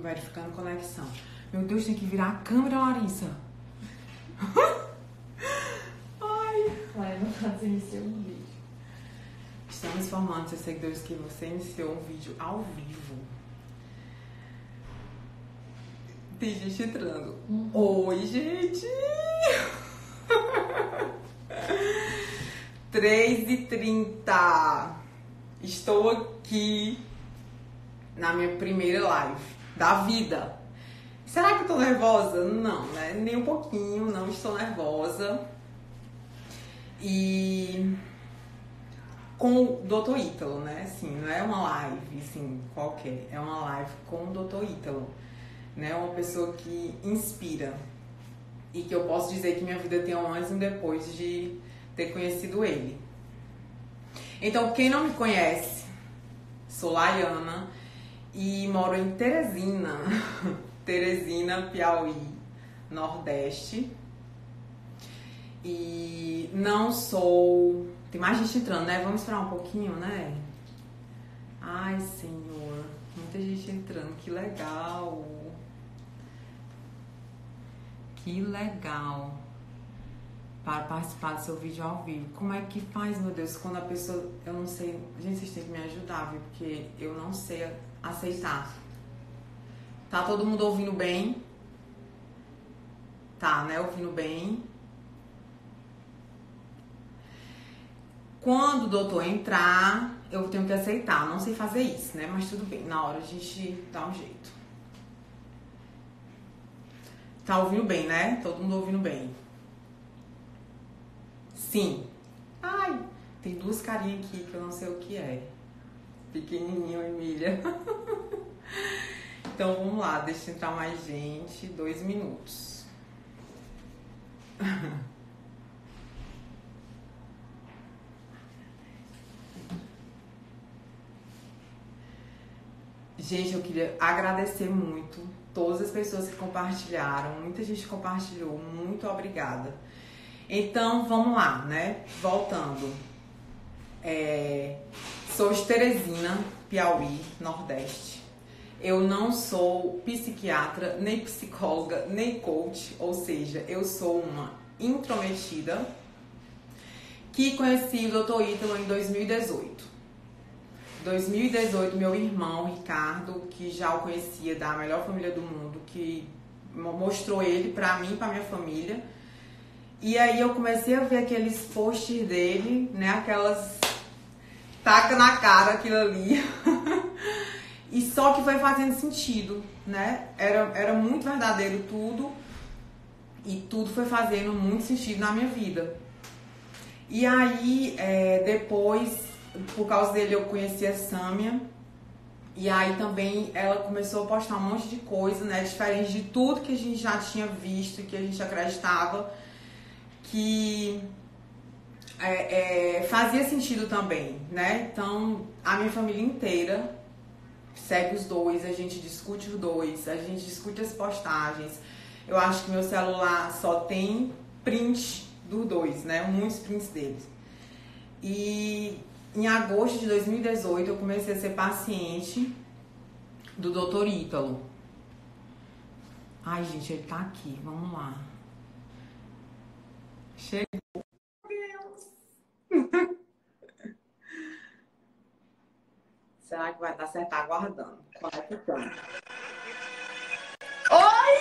Verificando conexão. Meu Deus, tem que virar a câmera, Larissa. Ai. Vai, no caso, iniciou um vídeo. Estamos informando seus seguidores que você iniciou um vídeo ao vivo. Tem gente entrando. Uhum. Oi, gente! 3h30. Estou aqui na minha primeira live da vida. Será que eu tô nervosa? Não, né? Nem um pouquinho, não estou nervosa. E com o Dr. Ítalo, né? Assim, não é uma live, assim, qualquer. É uma live com o Dr. Ítalo, né? Uma pessoa que inspira. E que eu posso dizer que minha vida tem um antes e um depois de ter conhecido ele. Então, quem não me conhece, sou Laiana e moro em Teresina, Teresina, Piauí, Nordeste. E não sou. Tem mais gente entrando, né? Vamos esperar um pouquinho, né? Ai, senhor. Muita gente entrando. Que legal. Que legal. Para participar do seu vídeo ao vivo. Como é que faz, meu Deus? Quando a pessoa. Eu não sei. Gente, vocês têm que me ajudar, viu? Porque eu não sei aceitar. Tá todo mundo ouvindo bem? Tá, né? Ouvindo bem. Quando o doutor entrar, eu tenho que aceitar. Não sei fazer isso, né? Mas tudo bem. Na hora a gente dá um jeito. Tá ouvindo bem, né? Todo mundo ouvindo bem. Sim. Ai, tem duas carinhas aqui que eu não sei o que é. Pequenininho, Emília. então vamos lá, deixa entrar mais gente. Dois minutos. Gente, eu queria agradecer muito todas as pessoas que compartilharam. Muita gente compartilhou. Muito obrigada. Então, vamos lá, né? Voltando. É, sou de Teresina, Piauí, Nordeste. Eu não sou psiquiatra, nem psicóloga, nem coach, ou seja, eu sou uma intrometida que conheci o Dr. Ítalo em 2018. 2018, meu irmão Ricardo, que já o conhecia da melhor família do mundo, que mostrou ele pra mim pra minha família. E aí eu comecei a ver aqueles posts dele, né? Aquelas taca na cara aquilo ali. e só que foi fazendo sentido, né? Era, era muito verdadeiro tudo. E tudo foi fazendo muito sentido na minha vida. E aí, é, depois por causa dele eu conheci a Sâmia. E aí também ela começou a postar um monte de coisa, né? Diferente de tudo que a gente já tinha visto, que a gente acreditava que é, é, fazia sentido também, né? Então a minha família inteira segue os dois, a gente discute os dois, a gente discute as postagens. Eu acho que meu celular só tem print dos dois, né? Muitos prints deles. E em agosto de 2018, eu comecei a ser paciente do Dr. Ítalo. Ai, gente, ele tá aqui. Vamos lá. Chegou. Será que vai dar certo? Tá aguardando. Conectando. Oi!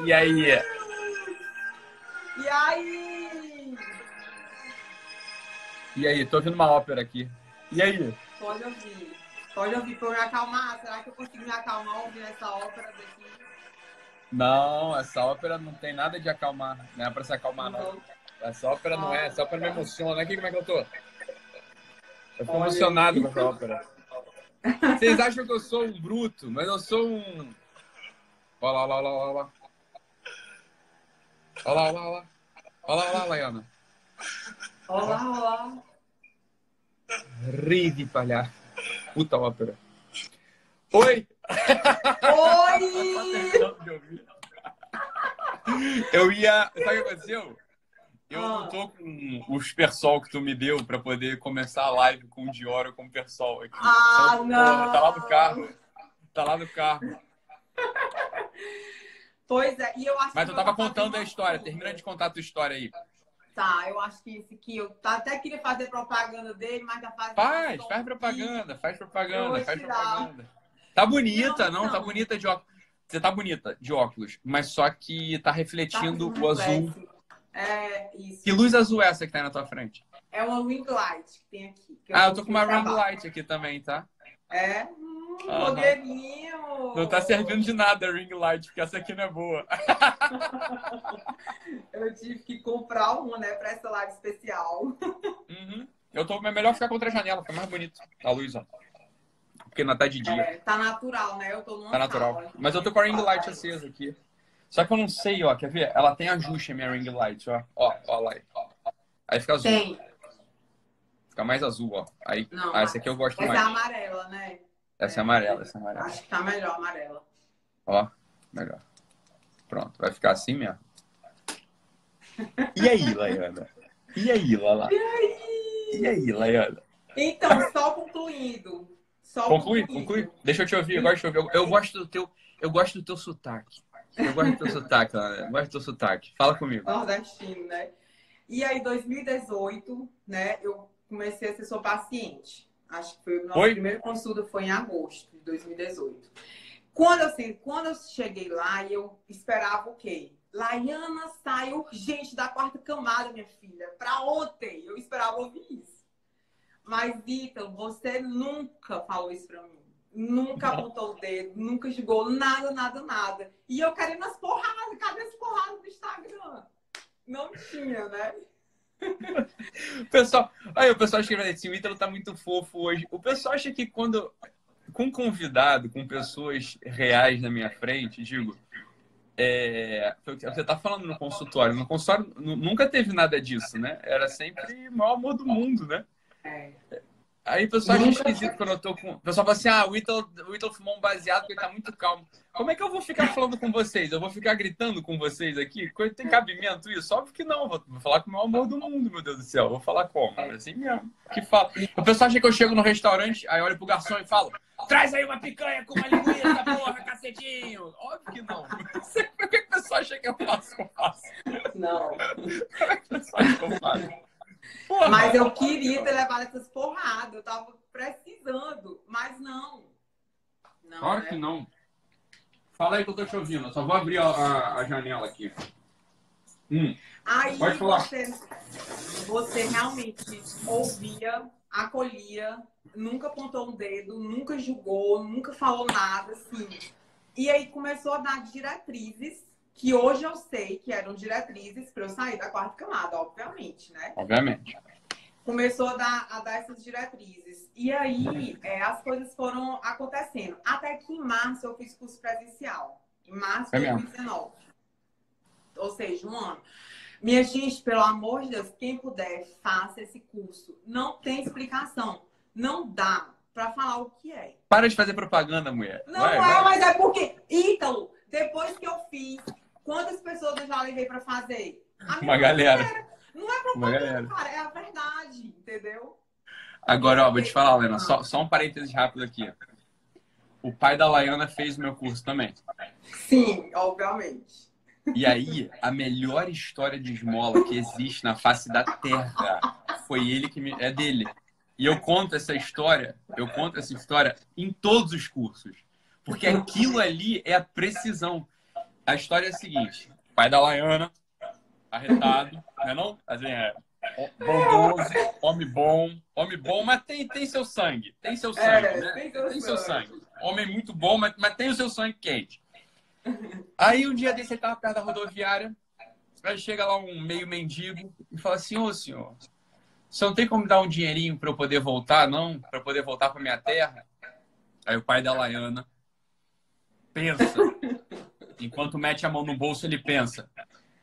e aí? E aí? E aí? Tô ouvindo uma ópera aqui. E aí? Pode ouvir. Pode ouvir pra eu me acalmar? Será que eu consigo me acalmar ouvindo essa ópera daqui? Não, essa ópera não tem nada de acalmar. Não é pra se acalmar, não. não. Essa ópera não é. Essa ópera me emociona. Aqui como é que eu tô? Eu fico emocionado com essa ópera. Vocês acham que eu sou um bruto, mas eu sou um. Olha lá, olha lá, olha lá. Olá, olá, olá. Olá, olá, Laiana. Olá, olá. Ri de palhaço. Puta ópera. Oi! Oi! Eu ia. Sabe o que aconteceu? Eu Ah. não tô com os persol que tu me deu pra poder começar a live com o Dior ou com o persol aqui. Ah, não! Tá lá no carro. Tá lá no carro. Pois é, e eu acho Mas que eu tava contando a história. Termina de contar a tua história aí. Tá, eu acho que esse aqui, eu tá- até queria fazer propaganda dele, mas tá fazendo. Faz, faz aqui. propaganda, faz propaganda, faz propaganda. Tá bonita, Não, não, tá não. bonita de óculos. Você tá bonita de óculos, mas só que tá Tá refletindo fazendo o azul. É, isso. Que luz azul é essa que tá aí na tua frente? É uma ring light que tem aqui. que Ah, eu tô com uma ring light aqui também, tá? É? Hum, blogueirinho. Não tá servindo de nada a ring light, porque essa aqui não é boa. Eu tive que comprar uma, né, pra essa live especial. Uhum. Eu tô, é melhor ficar contra a janela, fica mais bonito a luz, ó. Porque não tá de dia, É, tá natural, né? Eu tô numa tá natural. sala. Mas eu tô com a ring light acesa aqui. Só que eu não sei, ó, quer ver? Ela tem ajuste a minha ring light, ó. Ó, ó lá. aí. Aí fica azul. Tem. Fica mais azul, ó. Aí, Não, ah, essa aqui eu gosto Essa é mais. amarela, né? Essa é amarela, essa é amarela. Acho que tá melhor amarela. Ó, melhor. Pronto, vai ficar assim mesmo. E aí, Laiana? E aí, Lala? E aí, Laiana? Então, só concluindo. Só Conclui, concluindo. conclui. Deixa eu te ouvir, eu gosto de te ouvir. Eu, eu gosto do teu, eu gosto do teu sotaque. Eu gosto do teu sotaque. Eu gosto do teu sotaque. Fala comigo. Nordestino, né? E aí, 2018, né, eu comecei a ser sua paciente. Acho que foi o nosso Foi? primeiro consulta foi em agosto de 2018. Quando eu, assim, quando eu cheguei lá, eu esperava o quê? Laiana sai urgente da quarta camada, minha filha. Pra ontem. Eu esperava ouvir isso. Mas, Ítalo, você nunca falou isso pra mim. Nunca apontou o dedo, nunca julgou nada, nada, nada. E eu querendo as porradas. Cadê as porradas do Instagram? Não tinha, né? Pessoal, aí o pessoal escrevendo assim, o Ítalo tá muito fofo hoje. O pessoal acha que quando com convidado, com pessoas reais na minha frente, digo, é, você tá falando no consultório. No consultório nu- nunca teve nada disso, né? Era sempre o maior amor do mundo, né? É. Aí o pessoal acha esquisito quando eu tô com. O pessoal fala assim: ah, o Ítalo, o Ítalo fumou um baseado porque ele tá muito calmo. Como é que eu vou ficar falando com vocês? Eu vou ficar gritando com vocês aqui? Tem cabimento isso? Óbvio que não. Vou, falar com o maior amor do mundo, meu Deus do céu. Vou falar como? É assim mesmo. Que fala. O pessoal acha que eu chego no restaurante, aí olho pro garçom e falo: traz aí uma picanha com uma linguiça, porra, cacetinho. Óbvio que não. Sei Por que o pessoal acha que eu faço? Eu faço. Não. Como é que o pessoal acha que eu faço? Porra. Mas eu queria ter levado essas porradas. Eu tava precisando. Mas não. Não, Claro né? que não. Fala aí que eu tô te ouvindo. Eu só vou abrir a, a- a janela aqui. Hum. Aí Pode falar. você, você realmente ouvia, acolhia, nunca apontou um dedo, nunca julgou, nunca falou nada, assim. E aí começou a dar diretrizes, que hoje eu sei que eram diretrizes para eu sair da quarta camada, obviamente, né? Obviamente. começou a dar, a dar essas diretrizes. E aí, é, as coisas foram acontecendo. Até que em março eu fiz curso presencial. Em março de É mesmo? 2019. Ou seja, um ano. Minha gente, pelo amor de Deus, quem puder, faça esse curso. Não tem explicação. Não dá pra falar o que é. Para de fazer propaganda, mulher. Não Vai, é, vai. mas é porque. Ítalo, depois que eu fiz, quantas pessoas eu já levei pra fazer? Uma galera. Não é propaganda, cara, é a verdade, entendeu? Agora, ó, vou te falar, Lena, só, só um parênteses rápido aqui. O pai da Laiana fez o meu curso também. Sim, obviamente. E aí, a melhor história de esmola que existe na face da terra foi ele que me. É dele. E eu conto essa história, eu conto essa história em todos os cursos. Porque aquilo ali é a precisão. A história é a seguinte: pai da Laiana, arretado, não é não? Assim, é. Bondoso, homem bom, homem bom, mas tem, tem seu sangue, tem seu sangue, É, né? tem seu tem seu sangue. Homem muito bom, mas, mas tem o seu sangue quente. Aí um dia desse ele tava perto da rodoviária, aí chega lá um meio mendigo e fala assim, ô senhor, você não tem como me dar um dinheirinho para eu poder voltar, não? Para poder voltar para minha terra? Aí o pai da Laiana pensa. Enquanto mete a mão no bolso, ele pensa,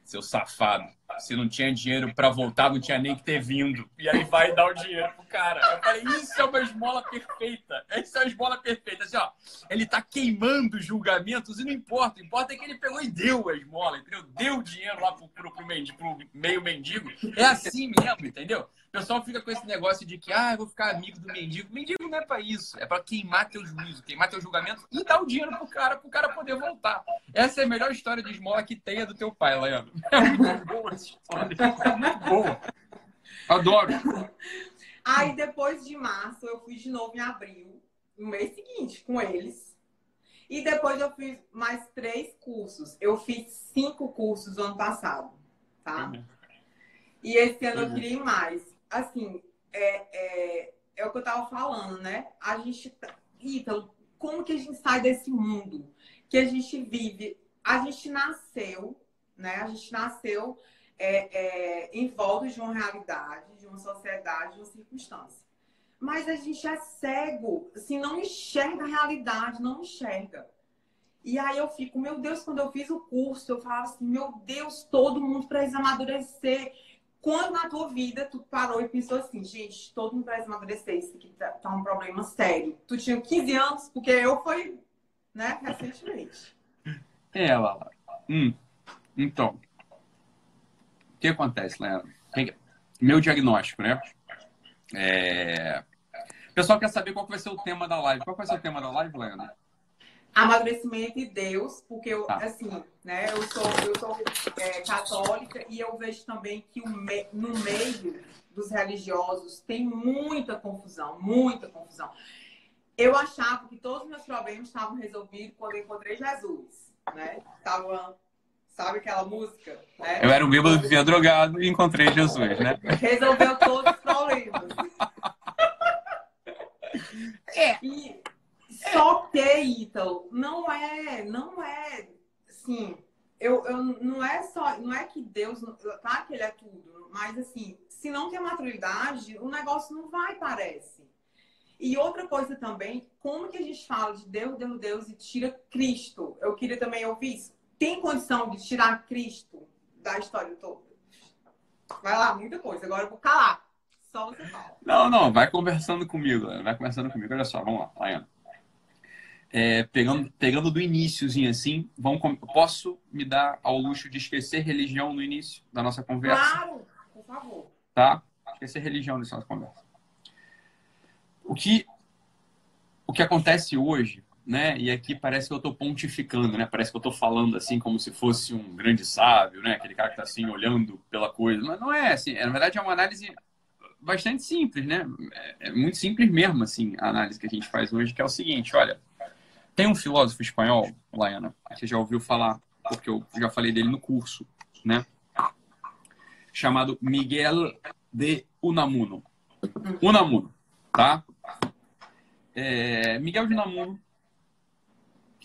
seu safado, se não tinha dinheiro para voltar, não tinha nem que ter vindo. E aí vai dar o dinheiro pro cara. Eu falei, isso é uma esmola perfeita. Essa é uma esmola perfeita. Assim, ó, ele tá queimando julgamentos e não importa. O importa é que ele pegou e deu a esmola, entendeu? Deu o dinheiro lá pro, pro, pro, mendigo, pro meio mendigo. É assim mesmo, entendeu? O pessoal fica com esse negócio de que, ah, eu vou ficar amigo do mendigo. Mendigo não é para isso. É para queimar teu juízo, queimar teu julgamento e dar o dinheiro pro cara, pro cara poder voltar. Essa é a melhor história de esmola que tenha do teu pai, Laiano. É muito boa muito boa. Adoro. Aí, depois de março, eu fui de novo em abril, no mês seguinte, com eles. E depois eu fiz mais três cursos. Eu fiz cinco cursos no ano passado, tá? Uhum. E esse ano uhum. eu queria ir mais assim, é, é, é o que eu tava falando, né? A gente. Tá, Ítalo, como que a gente sai desse mundo que a gente vive? A gente nasceu, né? A gente nasceu é, é, de uma realidade, de uma sociedade, de uma circunstância. Mas a gente é cego, assim, não enxerga a realidade, não enxerga. E aí eu fico, meu Deus, quando eu fiz o curso, eu falava assim, meu Deus, todo mundo precisa amadurecer. Quando na tua vida tu parou e pensou assim, gente, todo mundo vai amadurecer, isso aqui tá, tá, um problema sério. Tu tinha 15 anos, porque eu fui, né, recentemente. É, Lala. Hum. Então, o que acontece, Leandro? Meu diagnóstico, né? É... O pessoal quer saber qual vai ser o tema da live. Qual vai ser o tema da live, Leandro? amadurecimento de Deus, porque eu, tá. assim, né, eu sou, eu sou é, católica e eu vejo também que me, no meio dos religiosos tem muita confusão, muita confusão. Eu achava que todos os meus problemas estavam resolvidos quando eu encontrei Jesus, né? Tava, sabe aquela música? Né? Eu era um bêbado, vivia drogado e encontrei Jesus, né? Resolveu todos os problemas. É. E, só que, então, não é, não é, assim, eu, eu não é só, não é que Deus, tá que ele é tudo, mas assim, se não tem maturidade, o negócio não vai, parece. E outra coisa também, como que a gente fala de Deus, Deus, Deus e tira Cristo? Eu queria também ouvir isso. Tem condição de tirar Cristo da história toda? Vai lá, muita coisa. Agora eu vou calar. Só você fala. Não, não, vai conversando comigo. Vai conversando comigo. Olha só, vamos lá, Laiana é, pegando, pegando do iníciozinho assim, vamos, posso me dar ao luxo de esquecer religião no início da nossa conversa? Claro, por favor. Tá? Esquecer religião nessa nossa conversa. O que, o que acontece hoje, né? E aqui parece que eu estou pontificando, né? Parece que eu estou falando assim como se fosse um grande sábio, né? Aquele cara que está assim olhando pela coisa. Mas não é assim. Na verdade é uma análise bastante simples, né? É, é muito simples mesmo, assim, a análise que a gente faz hoje, que é o seguinte, olha, tem um filósofo espanhol, Laiana, você já ouviu falar, porque eu já falei dele no curso, né? Chamado Miguel de Unamuno. Unamuno, tá? É, Miguel de Unamuno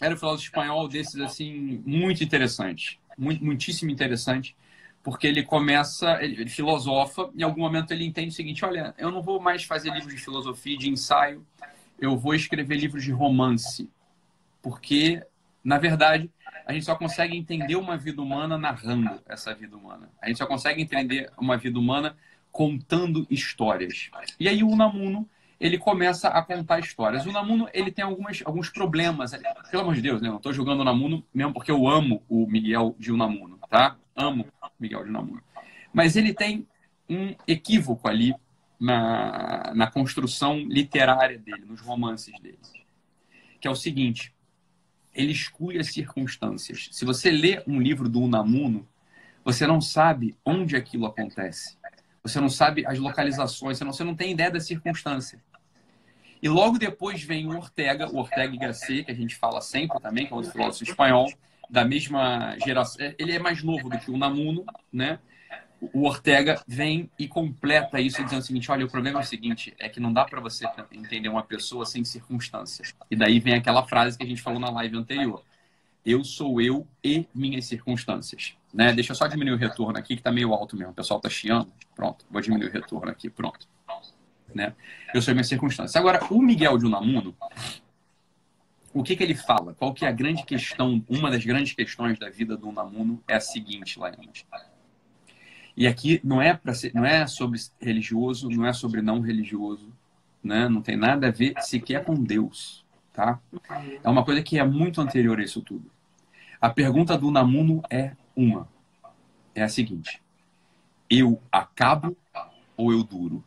era um filósofo espanhol desses, assim, muito interessante. Muito, muitíssimo interessante porque ele começa, ele, ele, filosofa, e em algum momento ele entende o seguinte: olha, eu não vou mais fazer livros de filosofia, de ensaio, eu vou escrever livros de romance porque, na verdade, a gente só consegue entender uma vida humana narrando essa vida humana. A gente só consegue entender uma vida humana contando histórias. E aí o Unamuno, ele começa a contar histórias. O Unamuno, ele tem algumas, alguns problemas. Pelo amor de Deus, né? Eu não estou jogando o Unamuno mesmo porque eu amo o Miguel de Unamuno, tá? Amo o Miguel de Unamuno. Mas ele tem um equívoco ali na, na construção literária dele, nos romances dele. Que é o seguinte, ele exclui as circunstâncias. Se você lê um livro do Unamuno, você não sabe onde aquilo acontece. Você não sabe as localizações, você não, você não tem ideia da circunstância. E logo depois vem o Ortega, o Ortega y Gasset, que a gente fala sempre também, que é um filósofo espanhol, da mesma geração. Ele é mais novo do que o Unamuno, né? o Ortega vem e completa isso dizendo o seguinte: olha, o problema é o seguinte, é que não dá para você entender uma pessoa sem circunstâncias. E daí vem aquela frase que a gente falou na live anterior: eu sou eu e minhas circunstâncias. Né? Deixa eu só diminuir o retorno aqui, que está meio alto mesmo. O pessoal está chiando. Pronto, vou diminuir o retorno aqui. Pronto. Né? Eu sou minhas circunstâncias. Agora, o Miguel de Unamuno, o que, que ele fala? Qual que é a grande questão, uma das grandes questões da vida do Unamuno é a seguinte, Laiane E aqui não é ser, não é sobre religioso, não é sobre não religioso, né? Não tem nada a ver sequer com Deus, tá? É uma coisa que é muito anterior a isso tudo. A pergunta do Namuno é uma. É a seguinte: eu acabo ou eu duro?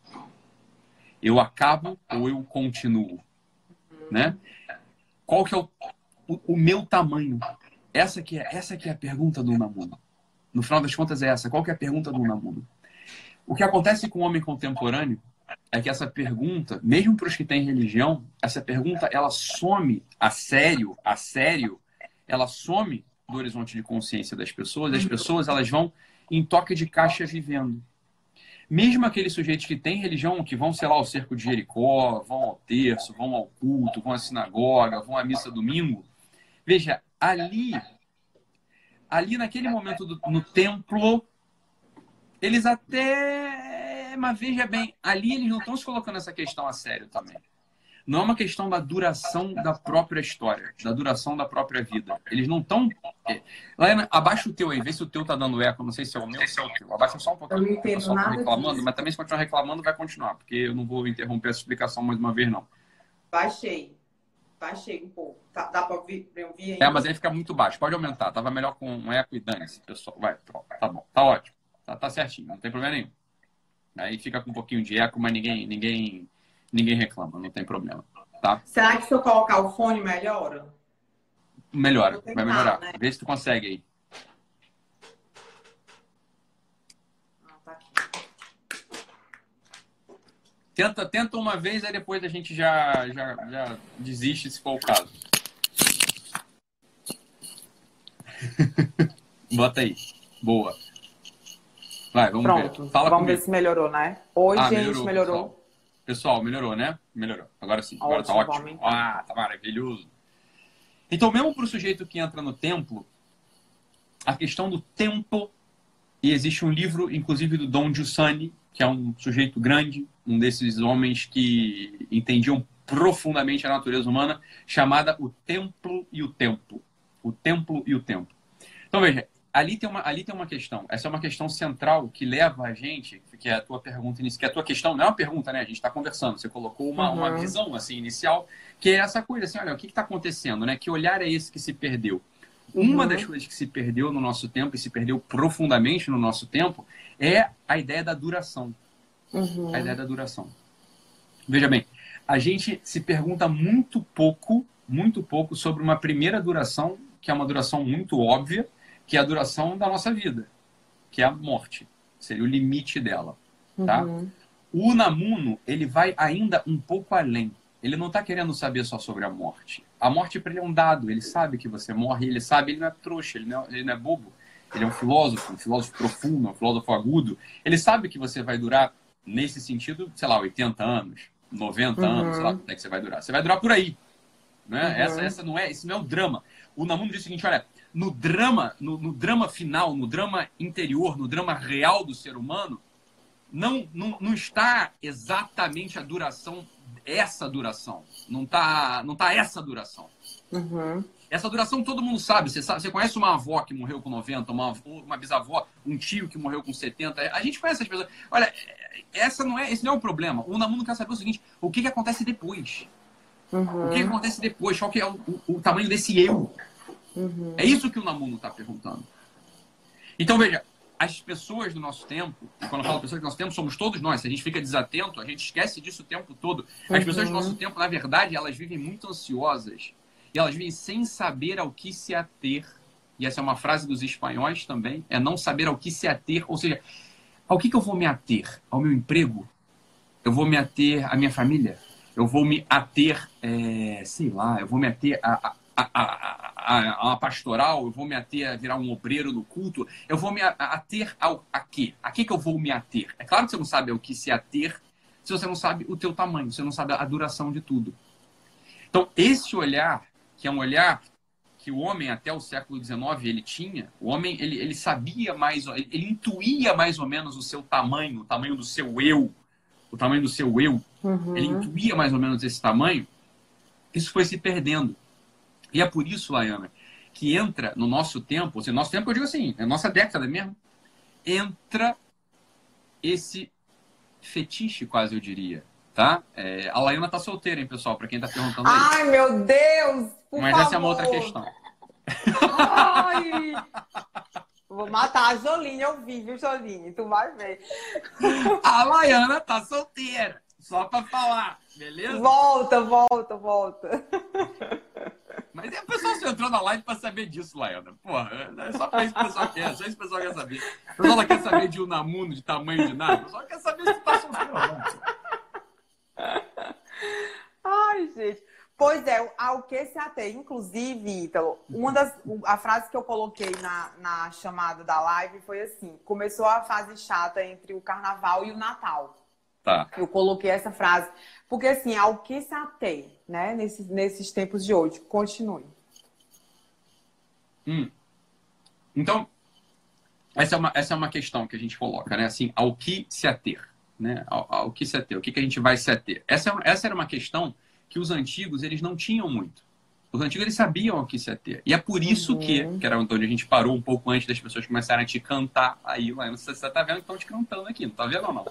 Eu acabo ou eu continuo? Né? Qual que é o, o, o meu tamanho? Essa que é essa que é a pergunta do Namuno. No final das contas é essa. Qual que é a pergunta do Namuno? O que acontece com o homem contemporâneo é que essa pergunta, mesmo para os que têm religião, essa pergunta ela some a sério, a sério, ela some do horizonte de consciência das pessoas. As pessoas elas vão em toque de caixa vivendo. Mesmo aqueles sujeitos que têm religião, que vão, sei lá, ao cerco de Jericó, vão ao terço, vão ao culto, vão à sinagoga, vão à missa domingo, veja, ali, ali naquele momento do, no templo, eles até. Mas veja bem, ali eles não estão se colocando essa questão a sério também. Não é uma questão da duração da própria história, da duração da própria vida. Eles não estão. Laiana, abaixa o teu aí, vê se o teu tá dando eco. Não sei se é o meu ou se é o teu. Abaixa só um pouquinho. Eu não entendo o nada tá reclamando, disso. mas também se continuar reclamando, vai continuar, porque eu não vou interromper essa explicação mais uma vez, não. Baixei. Baixei um pouco. Tá- dá pra ouvir, pra ouvir ainda? É, mas aí fica muito baixo. Pode aumentar. Tava melhor com um eco e dane-se, pessoal. Vai. Tá bom. Tá ótimo. Tá, tá certinho. Não tem problema nenhum. Aí fica com um pouquinho de eco, mas ninguém, ninguém, ninguém reclama. Não tem problema. Tá? Será que se eu colocar o fone melhora? Melhora. Tentar, Vai melhorar. né? Vê se tu consegue aí. Ah, tá. Tenta, tenta uma vez, aí depois a gente já, já, já desiste se for o caso. Bota aí. Boa. Vai, vamos Pronto. ver. Fala Vamos comigo. ver se melhorou, né? Oi, Ah, gente, melhorou. Pessoal. Pessoal, melhorou, né? Melhorou. Agora sim. Agora tá Ótimo, ótimo. vamos então. Ah, tá maravilhoso. Então, mesmo para o sujeito que entra no templo, a questão do tempo, e existe um livro, inclusive, do Don Giussani, que é um sujeito grande, um desses homens que entendiam profundamente a natureza humana, chamada O Templo e o Tempo. O Templo e o Tempo. Então, veja, ali tem uma, ali tem uma questão. Essa é uma questão central que leva a gente, que é a tua pergunta inicial, que é a tua questão, não é uma pergunta, né? A gente está conversando. Você colocou uma, Uhum. uma visão assim inicial, que é essa coisa assim, olha, o que está acontecendo, né? Que olhar é esse que se perdeu? Uma Uhum. das coisas que se perdeu no nosso tempo e se perdeu profundamente no nosso tempo é a ideia da duração Uhum. a ideia da duração. Veja bem, a gente se pergunta muito pouco, muito pouco sobre uma primeira duração, que é uma duração muito óbvia, que é a duração da nossa vida, que é a morte. Seria o limite dela. tá? Uhum. O Unamuno, ele vai ainda um pouco além. Ele não está querendo saber só sobre a morte. A morte para ele é um dado. Ele sabe que você morre, ele sabe, ele não é trouxa, ele não é, ele não é bobo. Ele é um filósofo, um filósofo profundo, um filósofo agudo. Ele sabe que você vai durar, nesse sentido, sei lá, 80 anos, 90 Uhum. anos, sei lá quanto é que você vai durar. Você vai durar por aí. Né? Uhum. Essa, essa não é, esse não é o drama. O Unamuno diz o seguinte, olha, no drama, no, no drama final, no drama interior, no drama real do ser humano, não, não, não está exatamente a duração, essa duração. Não está não tá essa duração. Uhum. Essa duração todo mundo sabe. Você, sabe. você conhece uma avó que morreu com 90, uma, uma bisavó, um tio que morreu com 70. A gente conhece essas pessoas. Olha, essa não é, esse não é o problema. O Unamuno quer saber o seguinte: o que, que acontece depois? Uhum. O que, que acontece depois? Qual que é o, o- o tamanho desse eu? Uhum. É isso que o Namuno está perguntando. Então, veja, as pessoas do nosso tempo, quando eu falo pessoas do nosso tempo, somos todos nós. Se a gente fica desatento, a gente esquece disso o tempo todo. As Uhum. pessoas do nosso tempo, na verdade, elas vivem muito ansiosas. E elas vivem sem saber ao que se ater. E essa é uma frase dos espanhóis também. É não saber ao que se ater. Ou seja, ao que, que eu vou me ater? Ao meu emprego? Eu vou me ater à minha família? Eu vou me ater, é, sei lá, eu vou me ater a, a, a, a, a- a pastoral, eu vou me ater a virar um obreiro no culto, eu vou me ater ao a quê? A que, que eu vou me ater? É claro que você não sabe ao que se ater se você não sabe o teu tamanho, você não sabe a duração de tudo. Então, esse olhar, que é um olhar que o homem até o século XIX ele tinha, o homem ele, ele sabia mais, ele, ele intuía mais ou menos o seu tamanho, o tamanho do seu eu, o tamanho do seu eu, Uhum. ele intuía mais ou menos esse tamanho, isso foi se perdendo. E é por isso, Laiana, que entra no nosso tempo, ou seja, nosso tempo eu digo assim, é nossa década mesmo, entra esse fetiche, quase eu diria, tá? É, a Laiana tá solteira, hein, pessoal, para quem tá perguntando aí. Ai, meu Deus! Mas favor. essa é uma outra questão. Ai! Vou matar a Joline, eu vi, viu, Joline? Tu vai ver. A Laiana tá solteira, só para falar, beleza? Volta, volta, volta. Mas é o pessoal se entrou na live pra saber disso, Laiana. Porra, é só pra isso que o pessoal quer, só isso que o pessoal quer saber. O pessoal não quer saber de Unamuno, de tamanho de nada. O pessoal quer saber se tu tá não. Ai, gente. Pois é, ao que se atém. Inclusive, Ítalo, uma das. A frase que eu coloquei na, na chamada da live foi assim: começou a fase chata entre o carnaval e o Natal. Tá. Eu coloquei essa frase. Porque, assim, ao que se atém, né, nesses, nesses tempos de hoje. Continue. Hum. Então, essa é, uma, essa é uma questão que a gente coloca, né? Assim, ao que se ater, né? Ao, ao que se ater, o que, que a gente vai se ater. Essa, é- essa era uma questão que os antigos, eles não tinham muito. Os antigos, eles sabiam ao que se ater. E é por isso Uhum. que, que era onde a gente parou um pouco antes das pessoas começarem a te cantar aí, sei se você tá vendo que estão te cantando aqui, não tá vendo ou não?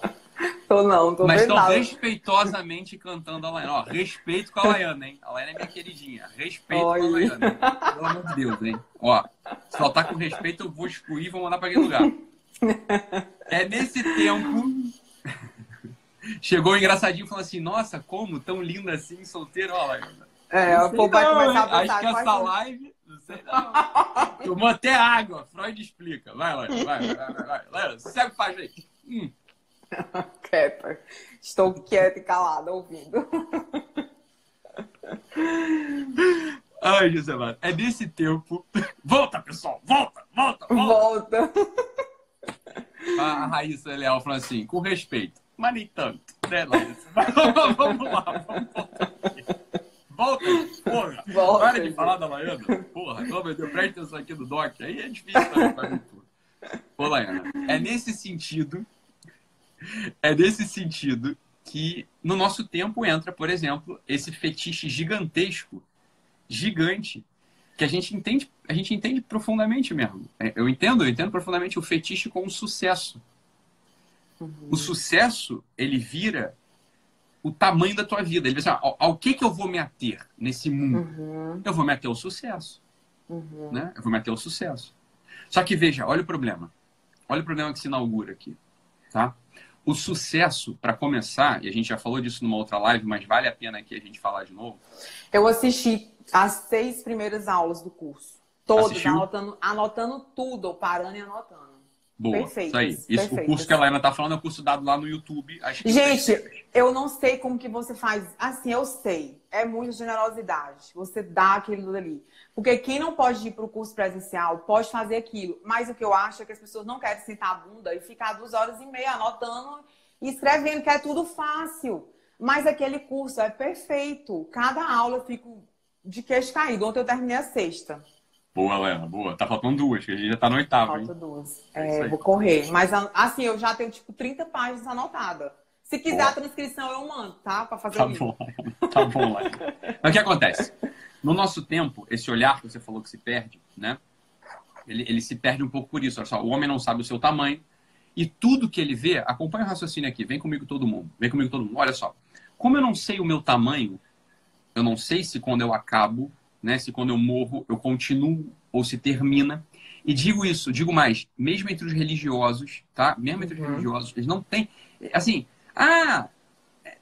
Tô não, tô Mas estão respeitosamente cantando a Laiana. Ó, respeito com a Laiana, hein? A Laiana é minha queridinha. Respeito com a Oi. Laiana. Pelo amor de Deus, hein? Ó, se faltar com respeito, eu vou excluir e vou mandar pra aquele lugar. É nesse tempo. Chegou o engraçadinho e falou assim: Nossa, como? Tão linda assim, solteira, ó, Laiana. É, Não o povo vai começar a Acho que essa live. Não sei não. Tomou até água. Freud explica. Vai, Laiana, vai, vai, vai. vai. Segue o página aí. Hum. Quieta. Estou quieta e calada, ouvindo. Ai, José Mara, é nesse tempo. Volta, pessoal, volta, volta, volta. Volta. A, Raíssa Leal falou assim, com respeito, mas nem tanto, né, vamos lá, vamos voltar aqui. Volta, porra. Volta, Para de falar da Laiana. Porra, pelo amor de Deus, presta atenção aqui do Doc. Aí é difícil também pra mim, pô. Ô, Laiana, é nesse sentido, é nesse sentido que no nosso tempo entra, por exemplo, esse fetiche gigantesco, gigante, que a gente entende, a gente entende profundamente mesmo. É, Eu entendo, eu entendo profundamente o fetiche com o sucesso. O sucesso, ele vira o tamanho da tua vida. Ele diz assim, ó, ao, que que eu vou me ater nesse mundo? Uhum, Eu vou me ater ao sucesso, uhum. né? Eu vou me ater ao sucesso. Só que veja, olha o problema. Olha o problema que se inaugura aqui, tá? O sucesso, para começar, e a gente já falou disso numa outra live, mas vale a pena aqui a gente falar de novo. Eu assisti as seis primeiras aulas do curso. Todas, anotando, anotando tudo, parando e anotando. Boa, Perfeitas, isso aí. Isso, o curso que a Laina tá falando é o curso dado lá no YouTube. Gente, eu não sei como que você faz. Assim, eu sei. É muita generosidade. Você dá aquilo ali. Porque quem não pode ir para o curso presencial pode fazer aquilo. Mas o que eu acho é que as pessoas não querem sentar a bunda e ficar duas horas e meia anotando e escrevendo, que é tudo fácil. Mas aquele curso é perfeito. Cada aula eu fico de queixo caído. Ontem eu terminei a sexta. Boa, Lena, boa. Tá faltando duas, que a gente já tá no oitavo, hein? Falta duas. É É, vou correr. Mas assim, eu já tenho tipo 30 páginas anotadas. Se quiser Boa. a transcrição, eu mando, tá? Pra fazer Tá isso. bom, tá bom, Laina. Mas o que acontece? No nosso tempo, esse olhar que você falou que se perde, né? Ele, ele se perde um pouco por isso. Olha só, o homem não sabe o seu tamanho e tudo que ele vê, acompanha o raciocínio aqui, vem comigo todo mundo, vem comigo todo mundo. Olha só, como eu não sei o meu tamanho, eu não sei se quando eu acabo, né, se quando eu morro eu continuo ou se termina. E digo isso, digo mais, mesmo entre os religiosos, tá? Mesmo entre os Uhum. religiosos, eles não têm, assim, ah,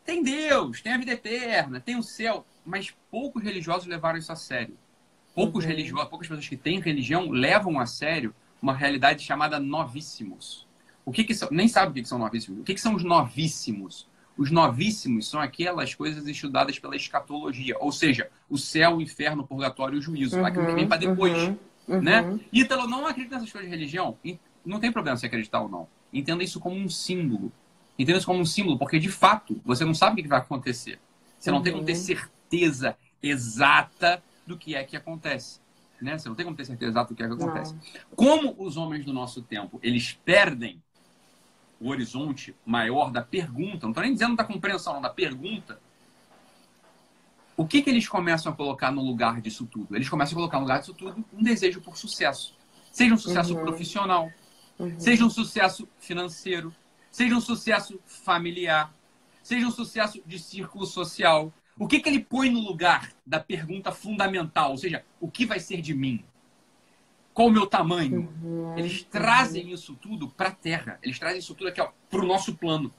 tem Deus, tem a vida eterna, tem o céu, mas poucos religiosos levaram isso a sério. Poucos Uhum. religiosos, poucas pessoas que têm religião levam a sério uma realidade chamada novíssimos. O que que são? Nem sabe o que que são novíssimos. O que que são os novíssimos? Os novíssimos são aquelas coisas estudadas pela escatologia, ou seja, o céu, o inferno, o purgatório e o juízo, aquilo que vem para depois, uhum, uhum. né? Ítalo não acredita nessas coisas de religião. E Não tem problema se acreditar ou não. Entenda isso como um símbolo. Entenda isso como um símbolo, porque de fato você não sabe o que vai acontecer. Você não tem como ter Uhum. certeza exata do que é que acontece. Né? Você não tem como ter certeza exata do que é que acontece. Como os homens do nosso tempo, eles perdem o horizonte maior da pergunta, não estou nem dizendo da compreensão, não, da pergunta, o que, que eles começam a colocar no lugar disso tudo? Eles começam a colocar no lugar disso tudo um desejo por sucesso. Seja um sucesso Uhum. profissional, Uhum. seja um sucesso financeiro, seja um sucesso familiar, seja um sucesso de círculo social. O que, que ele põe no lugar da pergunta fundamental? Ou seja, o que vai ser de mim? Qual o meu tamanho? Uhum, Eles trazem isso tudo para a Terra. Eles trazem isso tudo aqui, ó, para o nosso plano.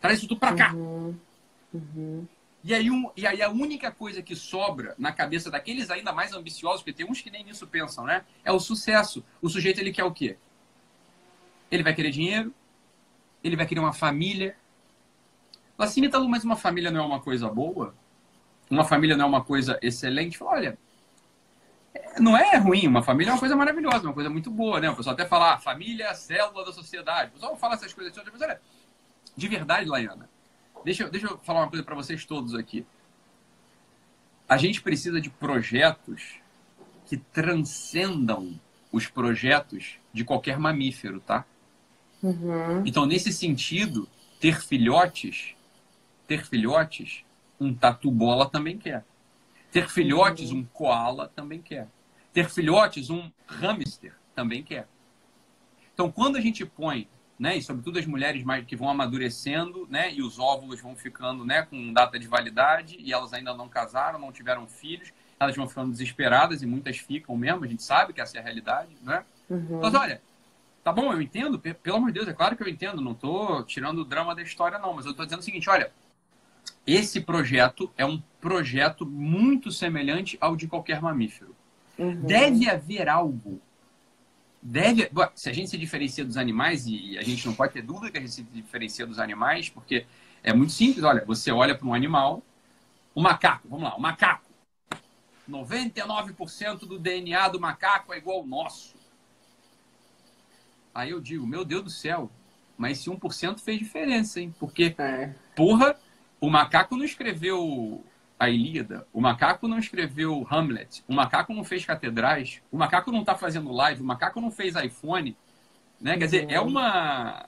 Trazem isso tudo para cá. uhum, uhum. E aí, um, e aí a única coisa que sobra na cabeça daqueles ainda mais ambiciosos, porque tem uns que nem nisso pensam, né? É o sucesso. O sujeito, ele quer o quê? Ele vai querer dinheiro, ele vai querer uma família. Assim, Ítalo, mas uma família não é uma coisa boa? Uma família não é uma coisa excelente? Olha, não é ruim, uma família é uma coisa maravilhosa, uma coisa muito boa, né? O pessoal até fala, ah, família é a célula da sociedade. O pessoal fala essas coisas, mas olha, de verdade, Laiana, deixa, eu- deixa eu falar uma coisa para vocês todos aqui. A gente precisa de projetos que transcendam os projetos de qualquer mamífero, tá? Uhum. Então, nesse sentido, ter filhotes, ter filhotes, um tatu-bola também quer. Ter filhotes, um koala também quer. Ter filhotes, um hamster também quer. Então, quando a gente põe, né, e sobretudo as mulheres mais que vão amadurecendo, né, e os óvulos vão ficando, né, com data de validade e elas ainda não casaram, não tiveram filhos, elas vão ficando desesperadas e muitas ficam mesmo, a gente sabe que essa é a realidade, né? Uhum. Mas olha, tá bom, eu entendo, pe- pelo amor de Deus, é claro que eu entendo, não tô tirando o drama da história, não, mas eu tô dizendo o seguinte, olha, esse projeto é um projeto muito semelhante ao de qualquer mamífero. Uhum. Deve haver algo. Deve. Bom, Se a gente se diferencia dos animais, e a gente não pode ter dúvida que a gente se diferencia dos animais, porque é muito simples. Olha, você olha para um animal, o macaco, vamos lá, o macaco. 99% do DNA do macaco é igual ao nosso. Aí eu digo, meu Deus do céu, mas esse 1% fez diferença, hein? Porque É. Porra, o macaco não escreveu a Ilíada, o macaco não escreveu Hamlet, o macaco não fez catedrais, o macaco não tá fazendo live, o macaco não fez iPhone, né? Quer dizer, é uma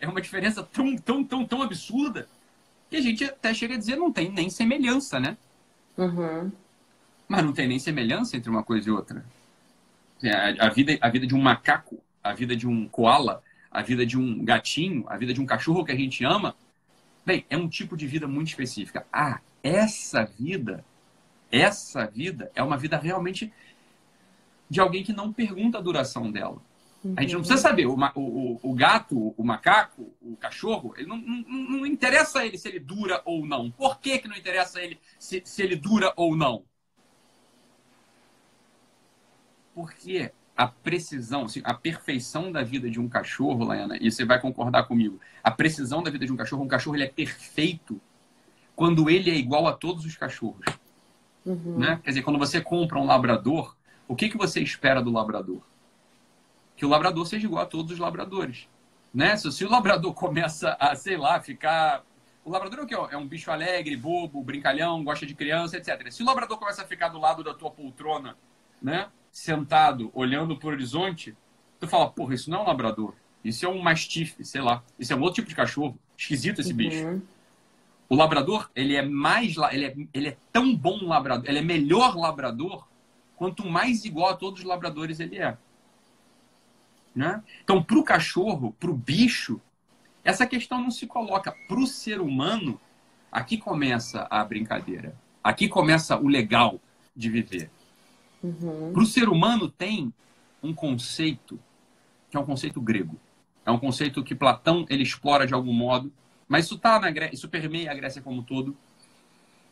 é uma diferença tão, tão, tão, tão absurda que a gente até chega a dizer não tem nem semelhança, né? Uhum. Mas não tem nem semelhança entre uma coisa e outra. É, A, a vida, a vida de um macaco, a vida de um koala, a vida de um gatinho, a vida de um cachorro que a gente ama, bem, é um tipo de vida muito específica. Ah, essa vida, essa vida é uma vida realmente de alguém que não pergunta a duração dela. A gente não precisa saber. O, o, o- gato, o macaco, o cachorro, ele não, não, não- não interessa a ele se ele dura ou não. Por que, que não interessa a ele se, se ele dura ou não? Porque a precisão, a perfeição da vida de um cachorro, Laiana, e você vai concordar comigo, a precisão da vida de um cachorro, um cachorro ele é perfeito quando ele é igual a todos os cachorros. Uhum. Né? Quer dizer, quando você compra um labrador, o que, que você espera do labrador? Que o labrador seja igual a todos os labradores. Né? Se, se o labrador começa a, sei lá, ficar. O labrador é o quê? É um bicho alegre, bobo, brincalhão, gosta de criança, etc. Se o labrador começa a ficar do lado da tua poltrona, né? Sentado, olhando para o horizonte, tu fala, porra, isso não é um labrador. Isso é um mastife, sei lá. Isso é um outro tipo de cachorro. Esquisito esse bicho. Uhum. O labrador, ele é mais, ele é, ele é tão bom labrador, ele é melhor labrador quanto mais igual a todos os labradores ele é. Né? Então, para o cachorro, para o bicho, essa questão não se coloca. Para o ser humano, aqui começa a brincadeira. Aqui começa o legal de viver. Uhum. Para o ser humano tem um conceito que é um conceito grego. É um conceito que Platão ele explora de algum modo, mas isso tá na Gré... isso permeia a Grécia como um todo,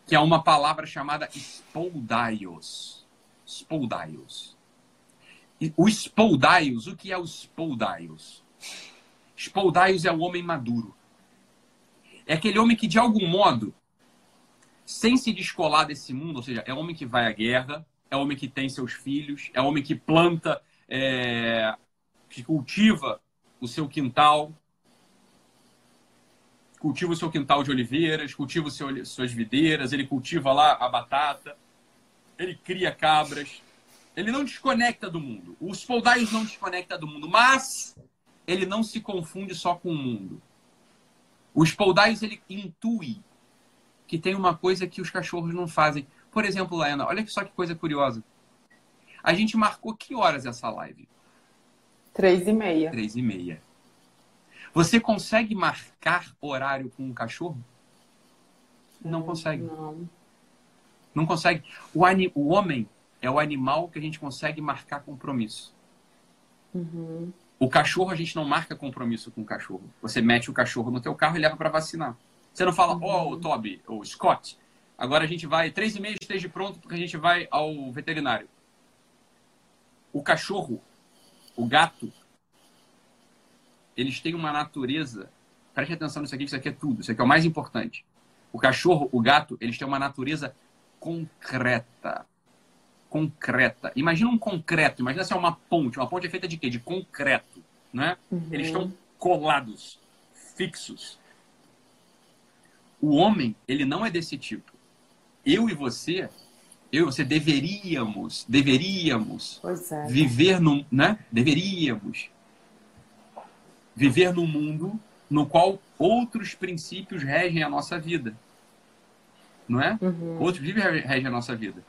que é uma palavra chamada spoldaios. Spoldaios. E o spoldaios, o que é o spoldaios? Spoldaios é o homem maduro. É aquele homem que de algum modo sem se descolar desse mundo, ou seja, é homem que vai à guerra, é homem que tem seus filhos, é homem que planta, é, que cultiva o seu quintal, cultiva o seu quintal de oliveiras, cultiva seu, suas videiras, ele cultiva lá a batata, ele cria cabras, ele não desconecta do mundo. Os poldaios não desconecta do mundo, mas ele não se confunde só com o mundo. Os poldaios ele intui que tem uma coisa que os cachorros não fazem. Por exemplo, Laena, olha só que coisa curiosa. A gente marcou que horas essa live? Três e meia. Três e meia. Você consegue marcar horário com um cachorro? Não consegue. Não. Não consegue. O, ani- o homem é o animal que a gente consegue marcar compromisso. Uhum. O cachorro, a gente não marca compromisso com o cachorro. Você mete o cachorro no teu carro e leva para vacinar. Você não fala, ó, Uhum. o Toby, ou Scott, agora a gente vai, três e meia esteja pronto porque a gente vai ao veterinário. O cachorro, o gato, eles têm uma natureza. Preste atenção nisso aqui, que isso aqui é tudo. Isso aqui é o mais importante. O cachorro, o gato, eles têm uma natureza concreta. Concreta. Imagina um concreto. Imagina se é uma ponte. Uma ponte é feita de quê? De concreto. Né? Uhum. Eles estão colados, fixos. O homem, ele não é desse tipo. Eu e você, eu e você deveríamos, deveríamos é. viver num, né? Deveríamos viver num mundo no qual outros princípios regem a nossa vida. Não é? Uhum. Outros princípios re- regem a nossa vida.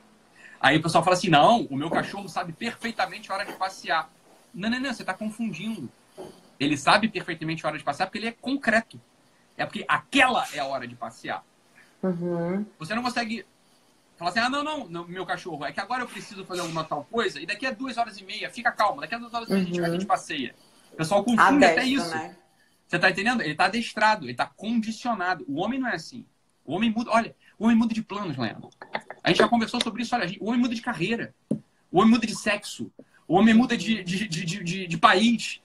Aí o pessoal fala assim: não, o meu cachorro sabe perfeitamente a hora de passear. Não, não, não, você está confundindo. Ele sabe perfeitamente a hora de passear porque ele é concreto. É porque aquela é a hora de passear. Uhum. Você não consegue falar assim, ah, não, não, não, meu cachorro, é que agora eu preciso fazer alguma tal coisa e daqui a duas horas e meia, fica calma, daqui a duas horas e meia a, gente, a Uhum. gente passeia. O pessoal confunde até Adestra, isso. né? Você tá entendendo? Ele tá adestrado, ele tá condicionado. O homem não é assim. O homem muda, olha, o homem muda de planos, Leandro. A gente já conversou sobre isso, olha, a gente- o homem muda de carreira. O homem muda de sexo. O homem muda de, de, de, de, de- de país.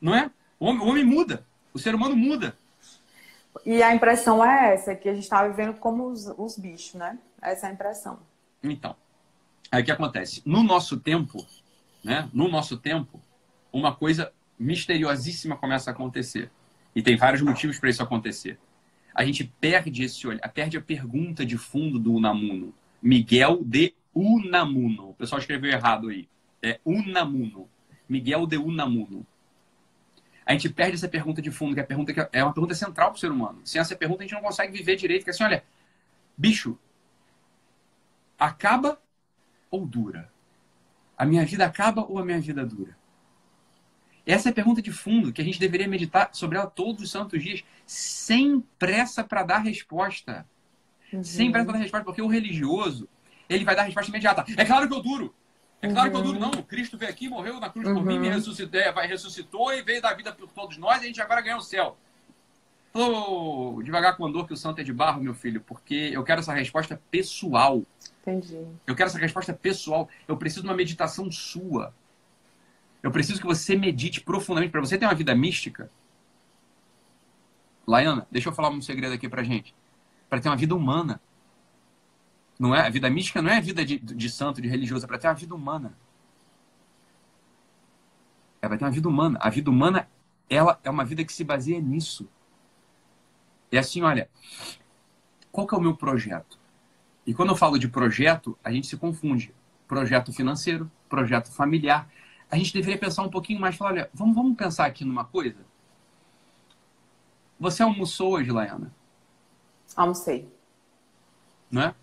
Não é? O homem, o homem muda. O ser humano muda. E a impressão é essa, que a gente tá vivendo como os, os bichos, né? Essa é a impressão. Então, aí o que acontece? No nosso tempo, né? No nosso tempo, uma coisa misteriosíssima começa a acontecer. E tem vários motivos para isso acontecer. A gente perde esse olhar, perde a pergunta de fundo do Unamuno. Miguel de Unamuno. O pessoal escreveu errado aí. É Unamuno. Miguel de Unamuno. A gente perde essa pergunta de fundo, que é, a pergunta que é uma pergunta central para o ser humano. Sem essa pergunta, a gente não consegue viver direito. Que é assim, olha, bicho, acaba ou dura? A minha vida acaba ou a minha vida dura? Essa é a pergunta de fundo que a gente deveria meditar sobre ela todos os santos dias, sem pressa para dar resposta. Sem pressa para dar resposta, porque o religioso, ele vai dar resposta imediata. É claro que eu duro. É claro que eu duro. Não, Cristo veio aqui, morreu na cruz por mim, me ressuscitou, é, vai- ressuscitou e veio dar vida por todos nós e a gente agora ganhou o céu. Ô, devagar com andor que o santo é de barro, meu filho, porque eu quero essa resposta pessoal. Entendi. Eu quero essa resposta pessoal. Eu preciso de uma meditação sua. Eu preciso que você medite profundamente. Para você ter uma vida mística, Laiana, deixa eu falar um segredo aqui pra gente. Para ter uma vida humana. Não é? A vida mística não é a vida de, de santo, de religioso, é para ter uma vida humana. É para ter uma vida humana. A vida humana, ela é uma vida que se baseia nisso. É assim, olha, qual que é o meu projeto? E quando eu falo de projeto, a gente se confunde. Projeto financeiro, projeto familiar. A gente deveria pensar um pouquinho mais, falar, olha, vamos, vamos pensar aqui numa coisa? Você almoçou hoje, Laiana, Almocei. não é?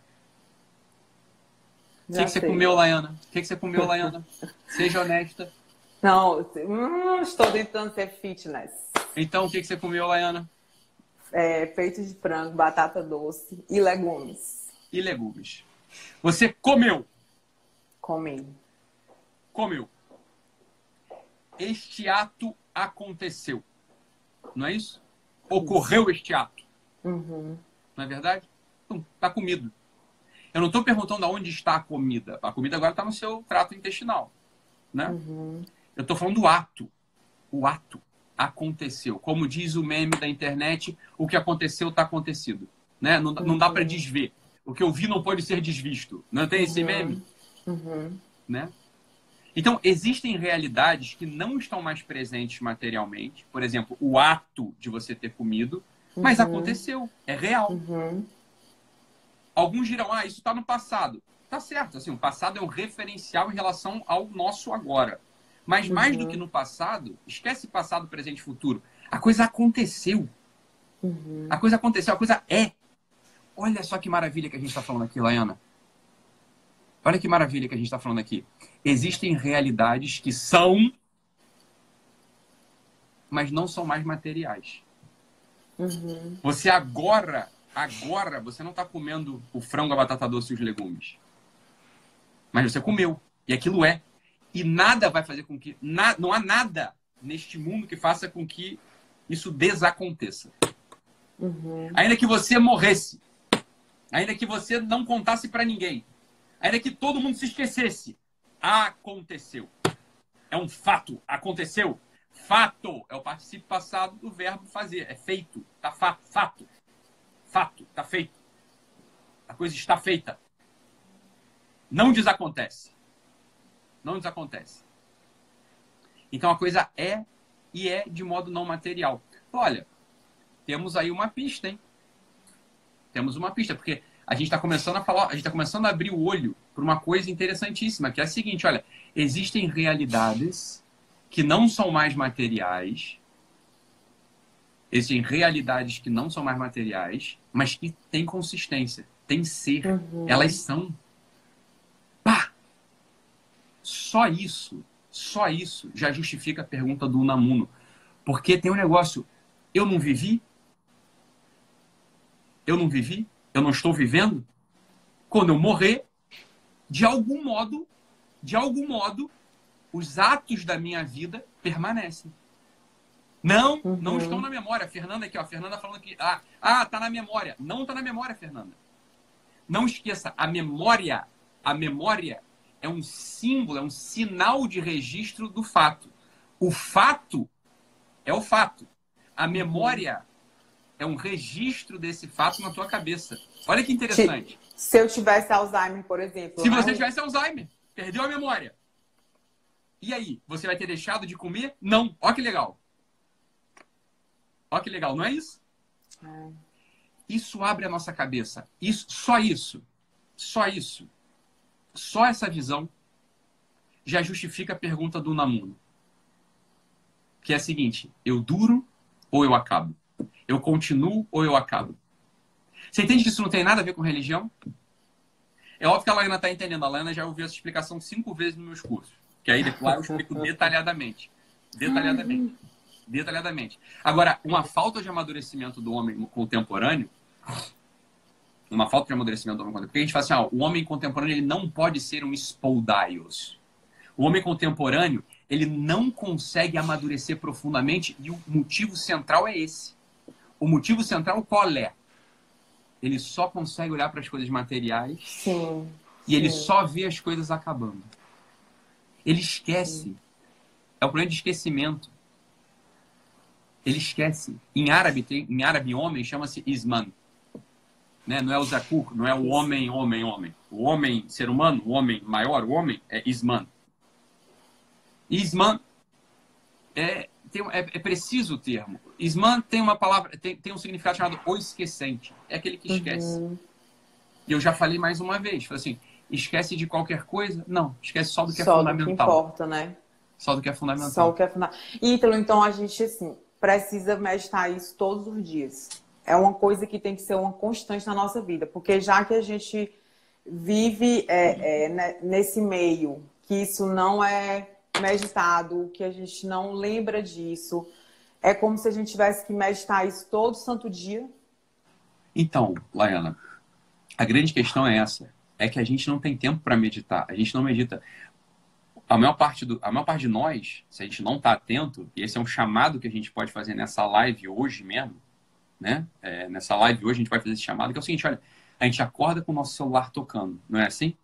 O que, que você comeu, Laiana? O que, que você comeu, Laiana? Seja honesta. Não, hum, estou tentando ser fitness. Então, o que, que você comeu, Laiana? É, peito de frango, batata doce e legumes. E legumes. Você comeu, Comi. comeu. Este ato aconteceu. Não é isso? Ocorreu este ato. Uhum. Não é verdade? Então, tá comido. Eu não estou perguntando aonde está a comida. A comida agora está no seu trato intestinal. Né? Uhum. Eu estou falando do ato. O ato aconteceu. Como diz o meme da internet, o que aconteceu está acontecido. Né? Não, não dá para desver. O que eu vi não pode ser desvisto. Não tem esse Uhum. meme? Uhum. né? Então, existem realidades que não estão mais presentes materialmente. Por exemplo, o ato de você ter comido, mas Uhum. aconteceu, é real. Uhum. Alguns dirão, ah, isso está no passado. Tá certo, assim, o passado é um referencial em relação ao nosso agora. Mas mais do Uhum. que no passado, esquece passado, presente e futuro. A coisa aconteceu. Uhum. A coisa aconteceu, a coisa é. Olha só que maravilha que a gente está falando aqui, Laiana. Olha que maravilha que a gente está falando aqui. Existem realidades que são mas não são mais materiais. Uhum. Você agora, agora, você não está comendo o frango, a batata doce e os legumes. Mas você comeu. E aquilo é. E nada vai fazer com que. Na, não há nada neste mundo que faça com que isso desaconteça. Uhum. Ainda que você morresse, ainda que você não contasse para ninguém, ainda que todo mundo se esquecesse, aconteceu. É um fato, aconteceu. Fato é o participo passado do verbo fazer, é feito, tá fato, fato. Fato, tá feito. A coisa está feita. Não desacontece. Não desacontece. Então a coisa é e é de modo não material. Olha, temos aí uma pista, hein? Temos uma pista, porque a gente está começando a falar, a gente está começando a abrir o olho para uma coisa interessantíssima, que é a seguinte, olha, existem realidades que não são mais materiais, existem realidades que não são mais materiais, mas que têm consistência, têm ser, Uhum. elas são. Pá! Só isso, só isso já justifica a pergunta do Unamuno. Porque tem um negócio, eu não vivi? Eu não vivi? Eu não estou vivendo? Quando eu morrer, de algum modo, de algum modo, os atos da minha vida permanecem. Não, não Uhum. estão na memória. Fernanda aqui, ó, Fernanda falando que ah, ah, tá na memória. Não tá na memória, Fernanda. Não esqueça, a memória, a memória é um símbolo, é um sinal de registro do fato. O fato é o fato. A memória é um registro desse fato na tua cabeça. Olha que interessante. Se eu tivesse Alzheimer, por exemplo. Se né? você tivesse Alzheimer, perdeu a memória. E aí, você vai ter deixado de comer? Não. Ó que legal. Ó que legal, não é isso? É. Isso abre a nossa cabeça. Isso, só isso. Só isso. Só essa visão já justifica a pergunta do Namuno. Que é a seguinte: eu duro ou eu acabo? Eu continuo ou eu acabo? Você entende que isso não tem nada a ver com religião? É óbvio que a Laiana está entendendo. A Laiana já ouviu essa explicação cinco vezes nos meus cursos. Que aí depois eu explico detalhadamente. Detalhadamente. Detalhadamente. Agora, uma falta de amadurecimento do homem contemporâneo, uma falta de amadurecimento do homem contemporâneo, porque a gente fala assim, ó, o homem contemporâneo ele não pode ser um spoldaios. O homem contemporâneo, ele não consegue amadurecer profundamente e o motivo central é esse. O motivo central qual é? Ele só consegue olhar para as coisas materiais Sim. e ele Sim. só vê as coisas acabando. Ele esquece. É o problema de esquecimento. Ele esquece. Em árabe, tem, em árabe homem chama-se isman. Né? Não é o zakur, não é o homem, homem, homem. O homem, ser humano, o homem maior, o homem, é isman. Isman é, tem, é, é preciso o termo. Isman tem uma palavra, tem, tem um significado chamado o esquecente. É aquele que esquece. Uhum. E eu já falei mais uma vez, falei assim, esquece de qualquer coisa? Não, esquece só do que é Só do que fundamental. importa, né? Só do que é fundamental. Só o que é fundamental. Ítalo, então a gente, assim, precisa meditar isso todos os dias. É uma coisa que tem que ser uma constante na nossa vida, porque já que a gente vive é, é, né, nesse meio, que isso não é meditado, que a gente não lembra disso, é como se a gente tivesse que meditar isso todo santo dia. Então, Laiana, a grande questão é essa. É que a gente não tem tempo para meditar. A gente não medita. A maior, parte do, a maior parte de nós, se a gente não está atento, e esse é um chamado que a gente pode fazer nessa live hoje mesmo, né? É, nessa live hoje a gente vai fazer esse chamado, que é o seguinte, olha, a gente acorda com o nosso celular tocando, não é assim?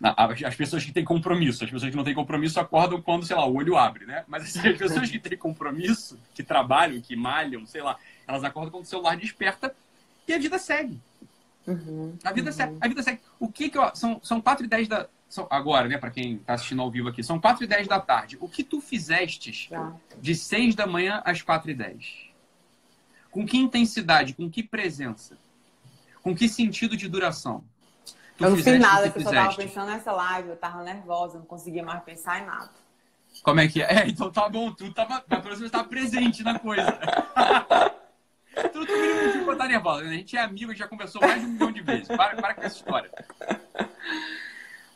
As as pessoas que têm compromisso, as pessoas que não têm compromisso acordam quando, sei lá, o olho abre, né? Mas assim, as pessoas que têm compromisso, que trabalham, que malham, sei lá, elas acordam quando o celular desperta e a vida segue. Uhum. A vida segue. A vida segue. O que que eu, são são 4 e 10 da agora, né, para quem tá assistindo ao vivo aqui, são 4 e 10 da tarde. O que tu fizestes Tá. de 6 da manhã às 4 e 10? Com que intensidade, com que presença? Com que sentido de duração? Tu Eu não fiz nada, eu tava fizeste? pensando nessa live, eu tava nervosa, não conseguia mais pensar em nada. Como é que é? É, então tá bom, tu tava, mas pelo menos presente na coisa. tu tu mínimo motivo pra estar nervosa. né? A gente é amigo, a gente já conversou mais de um milhão de vezes. Para, para com essa história.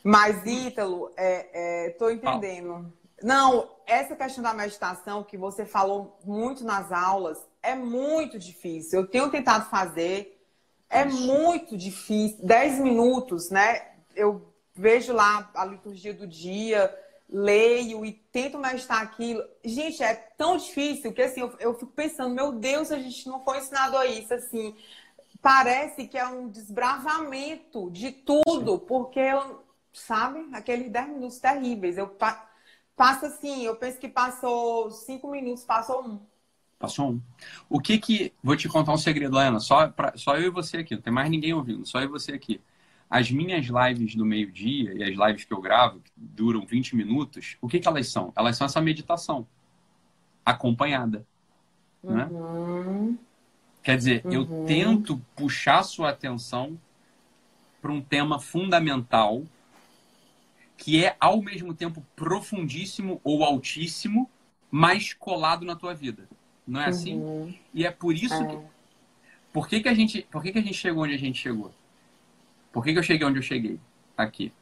Mas, Ítalo, é, é, tô entendendo Não, essa questão da meditação que você falou muito nas aulas é muito difícil. Eu tenho tentado fazer, é muito difícil. Dez minutos, né? Eu vejo lá a liturgia do dia, leio e tento meditar aquilo. Gente, é tão difícil que assim, eu, eu fico pensando, meu Deus, a gente não foi ensinado a isso, assim. Parece que é um desbravamento de tudo, porque, sabe, aqueles 10 minutos terríveis. Eu passo assim, eu penso que passou cinco minutos, passou um. Passou um. O que que. Vou te contar um segredo, Ana. Só, pra, só eu e você aqui, não tem mais ninguém ouvindo, só eu e você aqui. As minhas lives do meio-dia e as lives que eu gravo, que duram 20 minutos, o que, que elas são? Elas são essa meditação acompanhada. Né? Uhum. Quer dizer, Uhum. eu tento puxar sua atenção para um tema fundamental que é ao mesmo tempo profundíssimo ou altíssimo, mas colado na tua vida. Não é assim? Uhum. E é por isso É. que por que, que a gente, por que, que a gente chegou onde a gente chegou? Por que, que eu cheguei onde eu cheguei? Aqui.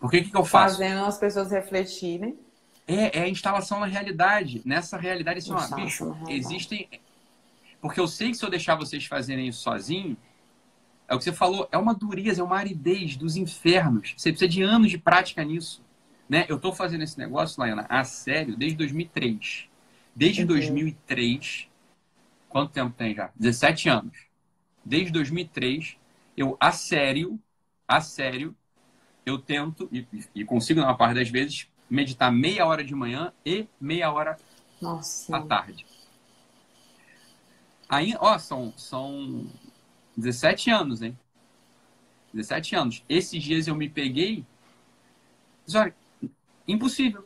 Por que, que, eu faço? Fazendo as pessoas refletirem. É, é a instalação na realidade. Nessa realidade, assim, ó, bicho, realidade. existem. Porque eu sei que se eu deixar vocês fazerem isso sozinho, é o que você falou, é uma dureza, é uma aridez dos infernos. Você precisa de anos de prática nisso. Né? Eu tô fazendo esse negócio, Laiana, a sério, desde 2003. Desde Uhum. 2003, quanto tempo tem já? 17 anos. Desde 2003, eu, a sério, a sério, eu tento, e, e consigo, na parte das vezes, meditar meia hora de manhã e meia hora Nossa. à tarde. Aí, ó, são, são 17 anos, hein? 17 anos. Esses dias eu me peguei. Olha, impossível.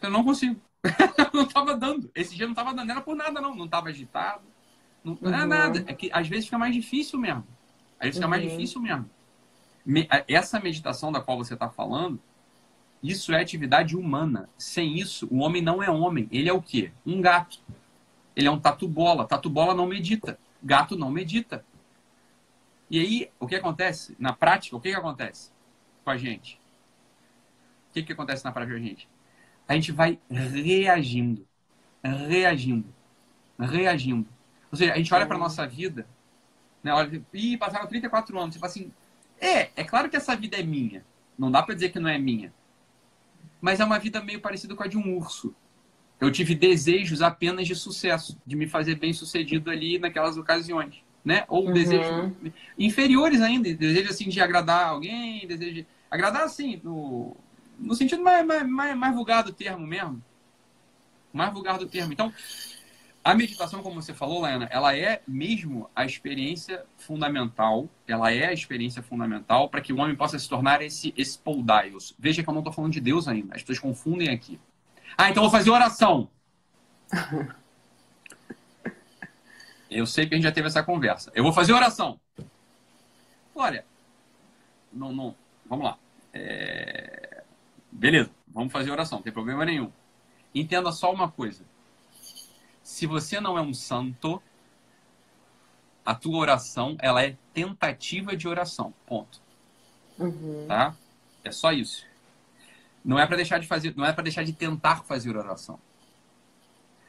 Eu não consigo. não tava dando. Esse dia não tava dando. Não era por nada, não. Não tava agitado. Não, não era Uhum. nada. É que às vezes fica mais difícil mesmo. Às vezes fica mais Uhum. difícil mesmo. Me- Essa meditação da qual você está falando, isso é atividade humana. Sem isso, o homem não é homem. Ele é o quê? Um gato. Ele é um tatu-bola. Tatu-bola não medita. Gato não medita. E aí, o que acontece? Na prática, o que, que acontece com a gente? O que, que acontece na prática com a gente? A gente vai reagindo. Reagindo. Reagindo. Ou seja, a gente olha para nossa vida, né? Olha, ih, passaram 34 anos. Você fala assim, é, é claro que essa vida é minha. Não dá para dizer que não é minha. Mas é uma vida meio parecida com a de um urso. Eu tive desejos apenas de sucesso, de me fazer bem sucedido ali naquelas ocasiões, né? Ou Uhum. desejos inferiores ainda, desejo assim de agradar alguém, desejo de agradar assim no, no sentido mais, mais, mais, mais vulgar do termo mesmo, mais vulgar do termo. Então, a meditação, como você falou, Lena, ela é mesmo a experiência fundamental, ela é a experiência fundamental para que o homem possa se tornar esse, Paudaios. Veja que eu não estou falando de Deus ainda, as pessoas confundem aqui. Ah, então vou fazer oração. Eu sei que a gente já teve essa conversa. Eu vou fazer oração. Olha, não, não, vamos lá. É, Beleza, vamos fazer oração, não tem problema nenhum. Entenda só uma coisa. Se você não é um santo, a tua oração ela é tentativa de oração. Ponto. Uhum. Tá? É só isso. Não é para deixar de fazer, não é para deixar de tentar fazer oração.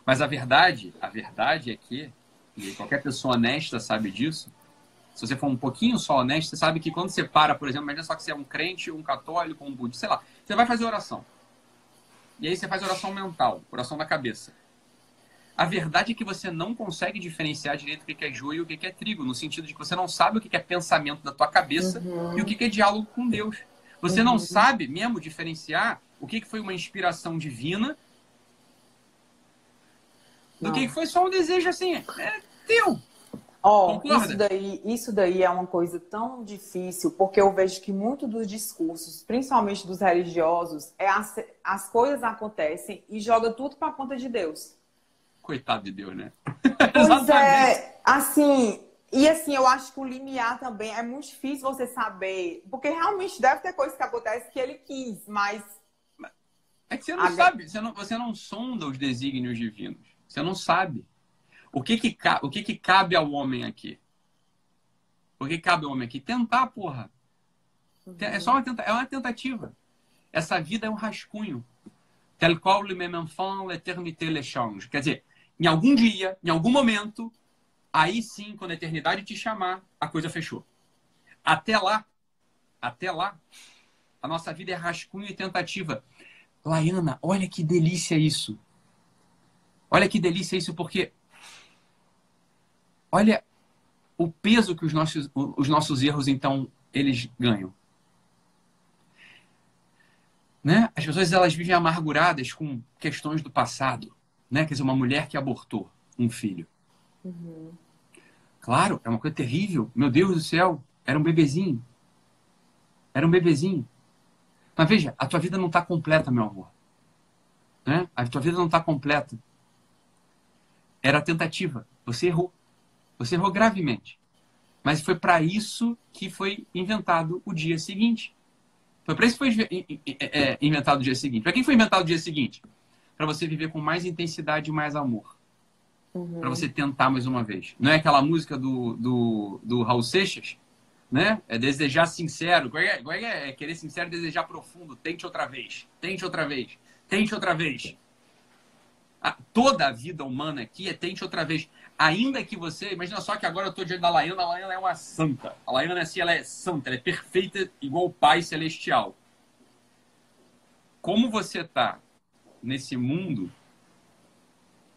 Mas a verdade, a verdade é que, e qualquer pessoa honesta sabe disso, se você for um pouquinho só honesto, você sabe que quando você para, por exemplo, imagina só que você é um crente, um católico, um budista, sei lá, você vai fazer oração. E aí você faz oração mental, oração da cabeça. A verdade é que você não consegue diferenciar direito o que é joio e o que é trigo, no sentido de que você não sabe o que é pensamento da tua cabeça Uhum. e o que é diálogo com Deus. Você não sabe mesmo diferenciar o que foi uma inspiração divina do Não. que foi só um desejo assim, é teu. Ó, Concorda? isso daí, isso daí é uma coisa tão difícil, porque eu vejo que muito dos discursos, principalmente dos religiosos, é as, as coisas acontecem e joga tudo pra conta de Deus. Coitado de Deus, né? Pois é, assim, e assim, eu acho que o limiar também é muito difícil você saber, porque realmente deve ter coisas que acontecem que ele quis, mas É que você não Agora- sabe, você não, você não sonda os desígnios divinos. Você não sabe. O que que, o que que cabe ao homem aqui? O que cabe ao homem aqui? Tentar, porra. É só uma, tenta, é uma tentativa. Essa vida é um rascunho. tel qual le même enfant, l'éternité. Quer dizer, em algum dia, em algum momento, aí sim, quando a eternidade te chamar, a coisa fechou. Até lá, até lá, a nossa vida é rascunho e tentativa. Laiana, olha que delícia isso. Olha que delícia isso, porque olha o peso que os nossos, os nossos erros, então, eles ganham. Né? As pessoas elas vivem amarguradas com questões do passado. Né? Quer dizer, uma mulher que abortou um filho. Uhum. Claro, é uma coisa terrível. Meu Deus do céu, era um bebezinho. Era um bebezinho. Mas veja, a tua vida não está completa, meu amor. Né? A tua vida não está completa. Era tentativa. Você errou. Você errou gravemente. Mas foi para isso que foi inventado o dia seguinte. Foi para isso que foi é, inventado o dia seguinte. Para quem foi inventado o dia seguinte? Para você viver com mais intensidade e mais amor. Uhum. Para você tentar mais uma vez. Não é aquela música do, do, do Raul Seixas? Né? É desejar sincero. Qual é, qual é, é querer sincero, desejar profundo. Tente outra vez. Tente outra vez. Tente outra vez. A, toda a vida humana aqui é tente outra vez. Ainda que você. Imagina só que agora eu estou diante da Laiana, a Laiana é uma santa. A Laiana assim, ela é santa, ela é perfeita, igual o Pai Celestial. Como você está nesse mundo,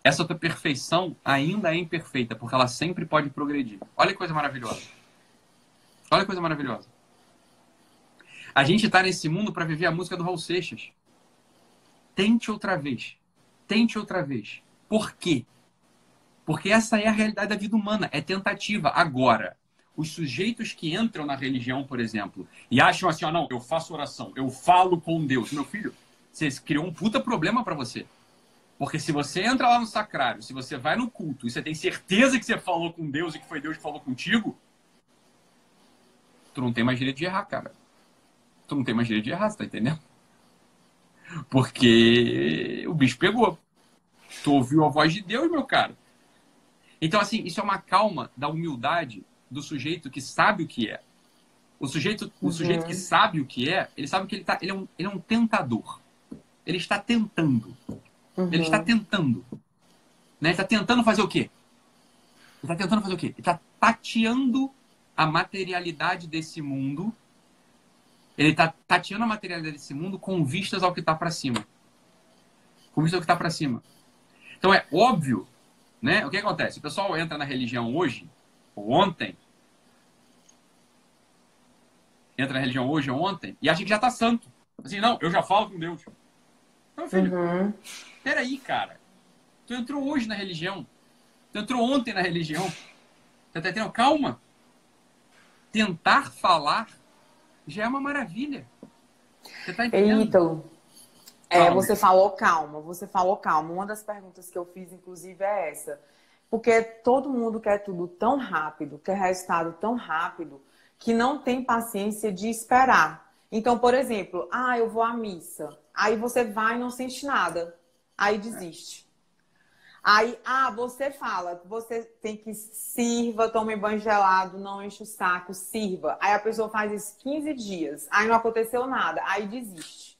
essa tua perfeição ainda é imperfeita, porque ela sempre pode progredir. Olha que coisa maravilhosa. Olha que coisa maravilhosa. A gente está nesse mundo para viver a música do Raul Seixas. Tente outra vez. Tente outra vez. Por quê? Porque essa é a realidade da vida humana, é tentativa. Agora, os sujeitos que entram na religião, por exemplo, e acham assim, ó, oh, não, eu faço oração, eu falo com Deus. Meu filho, você criou um puta problema para você. Porque se você entra lá no sacrário, se você vai no culto e você tem certeza que você falou com Deus e que foi Deus que falou contigo, tu não tem mais direito de errar, cara. Tu não tem mais direito de errar, você tá entendendo? Porque o bicho pegou. Tu ouviu a voz de Deus, meu cara. Então, assim, isso é uma calma da humildade do sujeito que sabe o que é. O sujeito, o uhum. sujeito que sabe o que é, ele sabe que ele, tá, ele, é, um, ele é um tentador. Ele está tentando. Uhum. Ele está tentando. Né? Ele está tentando fazer o quê? Ele está tentando fazer o quê? Ele está tateando a materialidade desse mundo. Ele está tateando a materialidade desse mundo com vistas ao que está para cima. Com vistas ao que está para cima. Então é óbvio né? O que acontece? O pessoal entra na religião hoje, ou ontem, entra na religião hoje ou ontem, e acha que já está santo. Assim, não, eu já falo com Deus. Não, filho, uhum. peraí, cara. Tu entrou hoje na religião. Tu entrou ontem na religião. Tá entendendo? Calma. Tentar falar já é uma maravilha. Você tá entendendo? Então, é, você falou calma, você falou calma. Uma das perguntas que eu fiz, inclusive, é essa. Porque todo mundo quer tudo tão rápido, quer resultado tão rápido, que não tem paciência de esperar. Então, por exemplo, ah, eu vou à missa. Aí você vai e não sente nada. Aí desiste. Aí, ah, você fala, você tem que sirva, tome banho gelado, não enche o saco, sirva. Aí a pessoa faz isso 15 dias, aí não aconteceu nada, aí desiste.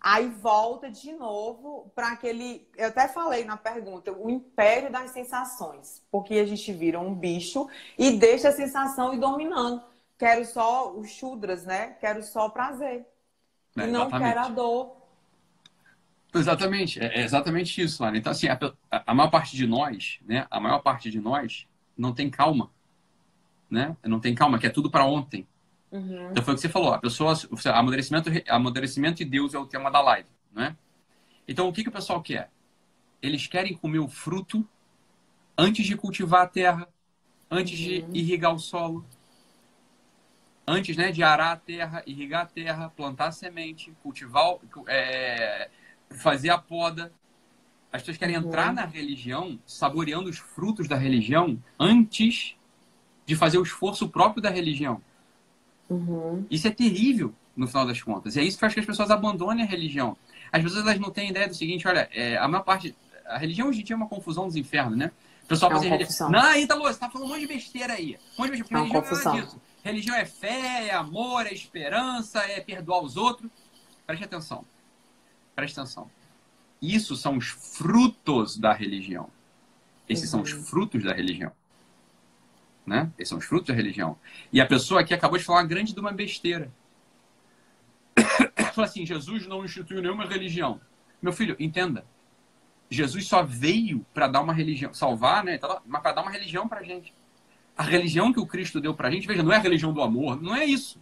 Aí volta de novo para aquele. Eu até falei na pergunta, o império das sensações. Porque a gente vira um bicho e deixa a sensação ir dominando. Quero só os chudras, né? Quero só prazer. É, e não quero a dor. Exatamente, é, é exatamente isso, Lara. Então, assim, a, a, maior parte de nós, né? A maior parte de nós não tem calma, né? Não tem calma, que é tudo para ontem. Uhum. Então foi o que você falou, a pessoa, amadurecimento, amadurecimento e Deus é o tema da live, né? Então o que, que o pessoal quer? Eles querem comer o fruto antes de cultivar a terra, antes uhum. de irrigar o solo, antes né, de arar a terra, irrigar a terra, plantar a semente, cultivar, é, fazer a poda. As pessoas querem entrar na religião saboreando os frutos da religião antes de fazer o esforço próprio da religião. Uhum. Isso é terrível, no final das contas. E é isso que faz que as pessoas abandonem a religião. As pessoas elas não têm ideia do seguinte, olha, é, a maior parte... A religião hoje em dia é uma confusão dos infernos, né? O pessoal é fala assim, não, Ítalo, você tá falando um monte de besteira aí. Um monte de besteira. É religião confusão. é disso. Religião é fé, é amor, é esperança, é perdoar os outros. Preste atenção. Preste atenção. Isso são os frutos da religião. Esses são os Uhum. frutos da religião. Né? Esses são os frutos da religião. E a pessoa aqui acabou de falar uma grande de uma besteira. Fala assim: Jesus não instituiu nenhuma religião. Meu filho, entenda. Jesus só veio para dar uma religião, salvar, né? tá Mas para dar uma religião para gente. A religião que o Cristo deu para gente, veja, não é a religião do amor, não é isso.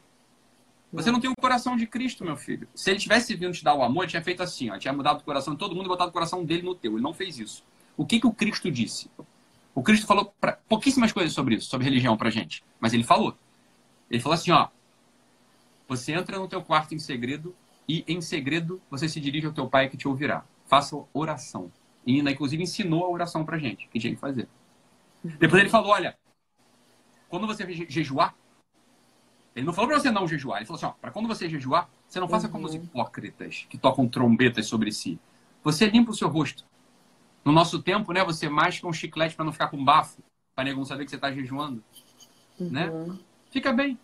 Você não tem o coração de Cristo, meu filho. Se ele tivesse vindo te dar o amor, ele tinha feito assim, ó, tinha mudado o coração de todo mundo e botado o coração dele no teu. Ele não fez isso. O que que o Cristo disse? O Cristo falou pra, pouquíssimas coisas sobre isso, sobre religião pra gente, mas ele falou. Ele falou assim, ó, você entra no teu quarto em segredo e em segredo você se dirige ao teu pai que te ouvirá. Faça oração. E ainda, inclusive, ensinou a oração pra gente, que tinha que fazer. Depois ele falou, olha, quando você je- jejuar, ele não falou pra você não jejuar, ele falou assim, ó, pra quando você jejuar, você não faça como os hipócritas que tocam trombetas sobre si. Você limpa o seu rosto. No nosso tempo, né, você masca um chiclete pra não ficar com bafo, nego não saber que você tá jejuando, né? Fica bem.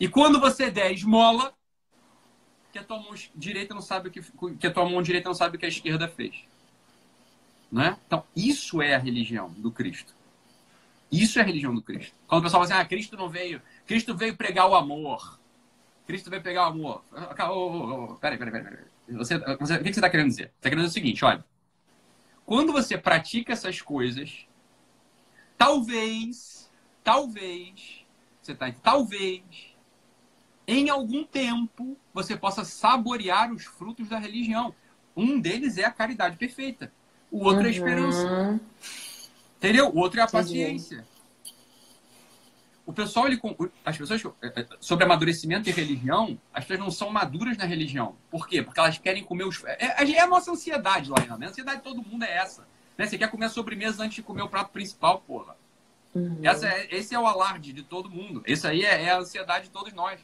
E quando você der esmola, que a tua mão direita não sabe o que, que a tua mão direita não sabe o que a esquerda fez. Não é? Então, isso é a religião do Cristo. Isso é a religião do Cristo. Quando o pessoal fala assim, ah, Cristo não veio, Cristo veio pregar o amor. Cristo veio pregar o amor. Oh, oh, oh, Peraí, peraí, peraí. Você, você, o que você está querendo dizer? Você está querendo dizer o seguinte, olha. Quando você pratica essas coisas, talvez, talvez, você tá, talvez, em algum tempo, você possa saborear os frutos da religião. Um deles é a caridade perfeita. O outro é a esperança. Entendeu? O outro é a paciência. O pessoal, ele, as pessoas, eh, eh, sobre amadurecimento e religião, as pessoas não são maduras na religião. Por quê? Porque elas querem comer os. É, é a nossa ansiedade, Laiana. né? A ansiedade de todo mundo é essa. Né? Você quer comer a sobremesa antes de comer o prato principal, porra. Uhum. Essa é- esse é o alarde de todo mundo. Esse aí é, é a ansiedade de todos nós.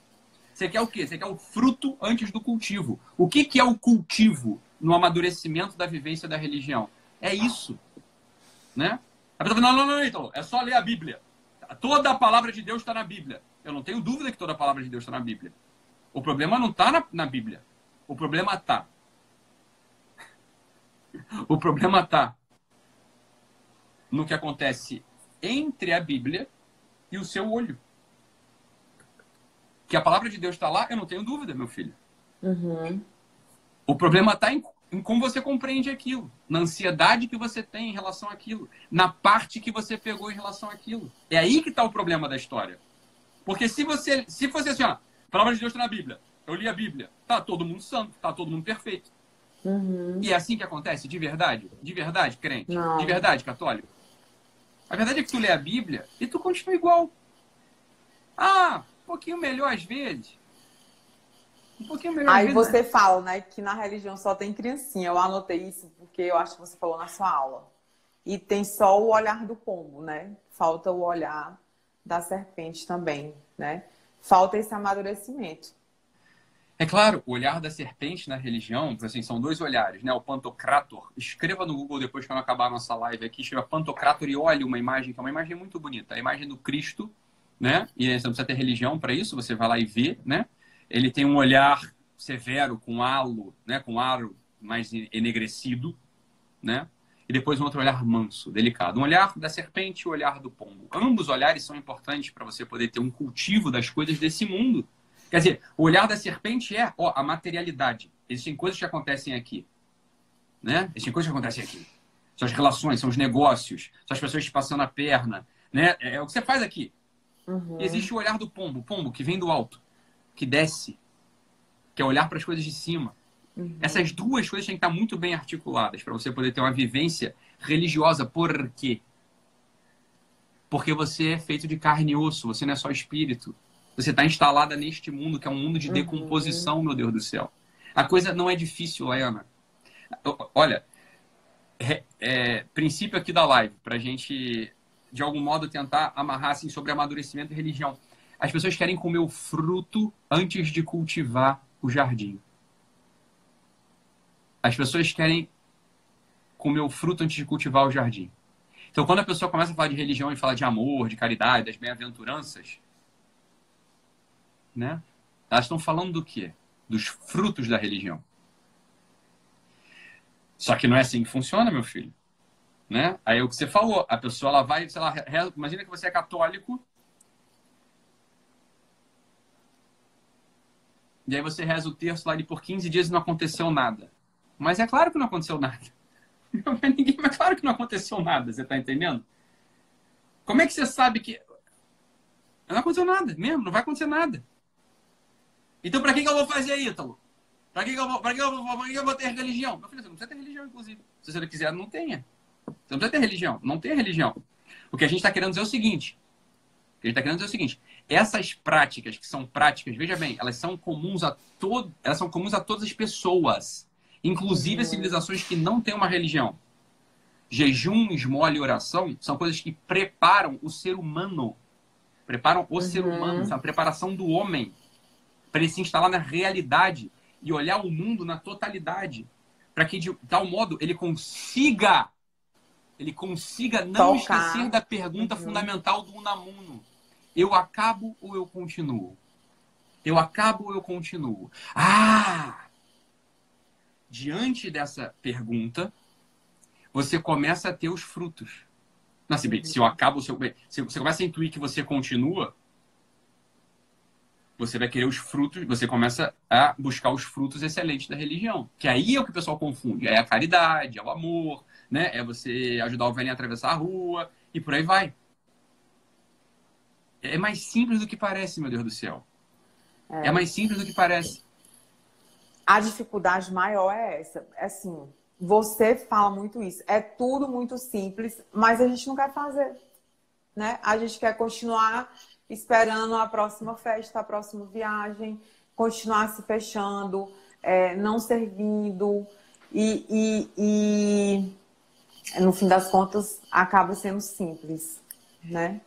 Você quer o quê? Você quer o fruto antes do cultivo. O que, que é o cultivo no amadurecimento da vivência da religião? É isso. Né? A pessoa fala, não, não, não, então, é só ler a Bíblia. Toda a palavra de Deus está na Bíblia. Eu não tenho dúvida que toda a palavra de Deus está na Bíblia. O problema não está na, na Bíblia. O problema está. O problema está no que acontece entre a Bíblia e o seu olho. Que a palavra de Deus está lá, eu não tenho dúvida, meu filho. Uhum. O problema está em, em como você compreende aquilo, na ansiedade que você tem em relação àquilo, na parte que você pegou em relação àquilo. É aí que está o problema da história. Porque se você, se fosse assim, ó, a palavra de Deus está na Bíblia, eu li a Bíblia, tá todo mundo santo, tá todo mundo perfeito. Uhum. E é assim que acontece, de verdade? De verdade, crente? Não. De verdade, católico? A verdade é que tu lê a Bíblia e tu continua igual. Ah, um pouquinho melhor às vezes. Um pouquinho melhor Aí vezes. você fala, né, que na religião só tem criancinha. Eu anotei isso porque eu acho que você falou na sua aula. E tem só o olhar do pombo, né? Falta o olhar da serpente também, né? Falta esse amadurecimento. É claro, o olhar da serpente na religião, assim, são dois olhares, né? O Pantocrator. Escreva no Google depois que eu acabar a nossa live aqui, escreva Pantocrator e olhe uma imagem, que é uma imagem muito bonita. A imagem do Cristo, né? E você não precisa ter religião para isso, você vai lá e vê, né? Ele tem um olhar severo, com halo, né? Com aro mais enegrecido, né? E depois um outro olhar manso, delicado. Um olhar da serpente e o olhar do pombo. Ambos olhares são importantes para você poder ter um cultivo das coisas desse mundo. Quer dizer, o olhar da serpente é ó, a materialidade. Existem coisas que acontecem aqui. Né? Existem coisas que acontecem aqui. São as relações, são os negócios, são as pessoas te passando a perna. Né? É o que você faz aqui. Uhum. E existe o olhar do pombo, o pombo que vem do alto, que desce, que é olhar para as coisas de cima. Uhum. Essas duas coisas têm que estar muito bem articuladas para você poder ter uma vivência religiosa. Por quê? Porque você é feito de carne e osso, você não é só espírito. Você está instalada neste mundo, que é um mundo de Uhum. decomposição, meu Deus do céu. A coisa não é difícil, Laiana. Olha, é, é, princípio aqui da live, para a gente, de algum modo, tentar amarrar assim, sobre amadurecimento e religião. As pessoas querem comer o fruto antes de cultivar o jardim. As pessoas querem comer o fruto antes de cultivar o jardim. Então, quando a pessoa começa a falar de religião e fala de amor, de caridade, das bem-aventuranças, né? Elas estão falando do quê? Dos frutos da religião. Só que não é assim que funciona, meu filho. Né? Aí é o que você falou, a pessoa ela vai, sei lá, reza, imagina que você é católico. E aí você reza o terço lá de por 15 dias não aconteceu nada. Mas é claro que não aconteceu nada. Ninguém, mas claro que não aconteceu nada, você tá entendendo? Como é que você sabe que. Não aconteceu nada mesmo, não vai acontecer nada. Então, para que, que eu vou fazer, Ítalo? Para que, que, eu vou, pra que, eu vou, pra que eu vou ter religião? Meu filho, você não precisa ter religião, inclusive. Se você não quiser, não tenha. Você não precisa ter religião. Não tenha religião. O que a gente está querendo dizer é o seguinte. O que a gente está querendo dizer é o seguinte. Essas práticas, que são práticas, veja bem, elas são comuns a todo, elas são comuns a todas as pessoas. Inclusive as uhum. civilizações que não têm uma religião. Jejum, esmola e oração são coisas que preparam o ser humano. Preparam o uhum. ser humano, são a preparação do homem para ele se instalar na realidade e olhar o mundo na totalidade, para que de tal modo ele consiga ele consiga não Tocar. esquecer da pergunta uhum. fundamental do Unamuno. Eu acabo ou eu continuo? Eu acabo ou eu continuo? Ah! Diante dessa pergunta, você começa a ter os frutos. Não, se, se eu acabo, se, eu, se você começa a intuir que você continua, você vai querer os frutos, você começa a buscar os frutos excelentes da religião. Que aí é o que o pessoal confunde. É a caridade, é o amor, né? É você ajudar o velhinho a atravessar a rua e por aí vai. É mais simples do que parece, meu Deus do céu. É, é mais simples do que parece. A dificuldade maior é essa. É assim, você fala muito isso. É tudo muito simples, mas a gente não quer fazer. Né? A gente quer continuar esperando a próxima festa, a próxima viagem, continuar se fechando, é, não servindo e, e, e, no fim das contas acaba sendo simples, né?